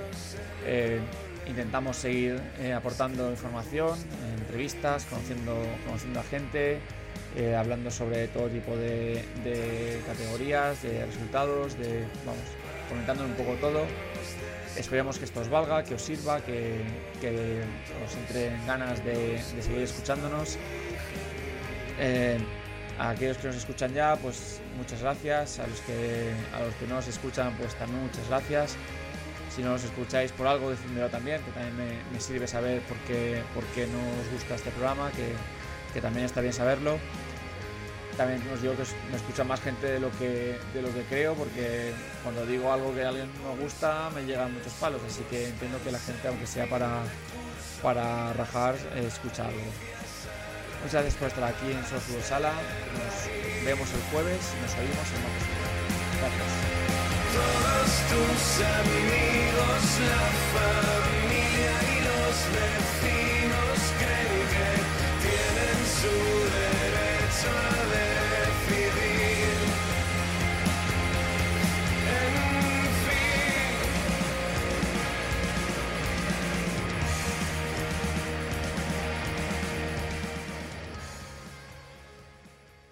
Eh, intentamos seguir eh, aportando información, entrevistas, conociendo, conociendo a gente, hablando sobre todo tipo de, categorías, de resultados, de, vamos, comentando un poco todo. Esperemos que esto os valga, que os sirva, que, os entre ganas de seguir escuchándonos. A aquellos que nos escuchan ya, pues muchas gracias. A los que, a los que no nos escuchan, pues también muchas gracias. Si no nos escucháis por algo, decídmelo también, que también me, sirve saber por qué, por qué no os gusta este programa, que, que también está bien saberlo. También os digo que me escucha más gente de lo que, de lo que creo, porque cuando digo algo que a alguien no gusta, me llegan muchos palos. Así que entiendo que la gente, aunque sea para, para rajar, escucha algo. Muchas gracias por estar aquí en Sofútbol Sala. Nos vemos el jueves y nos oímos el martes. Gracias. Todos tus amigos, la familia y los vecinos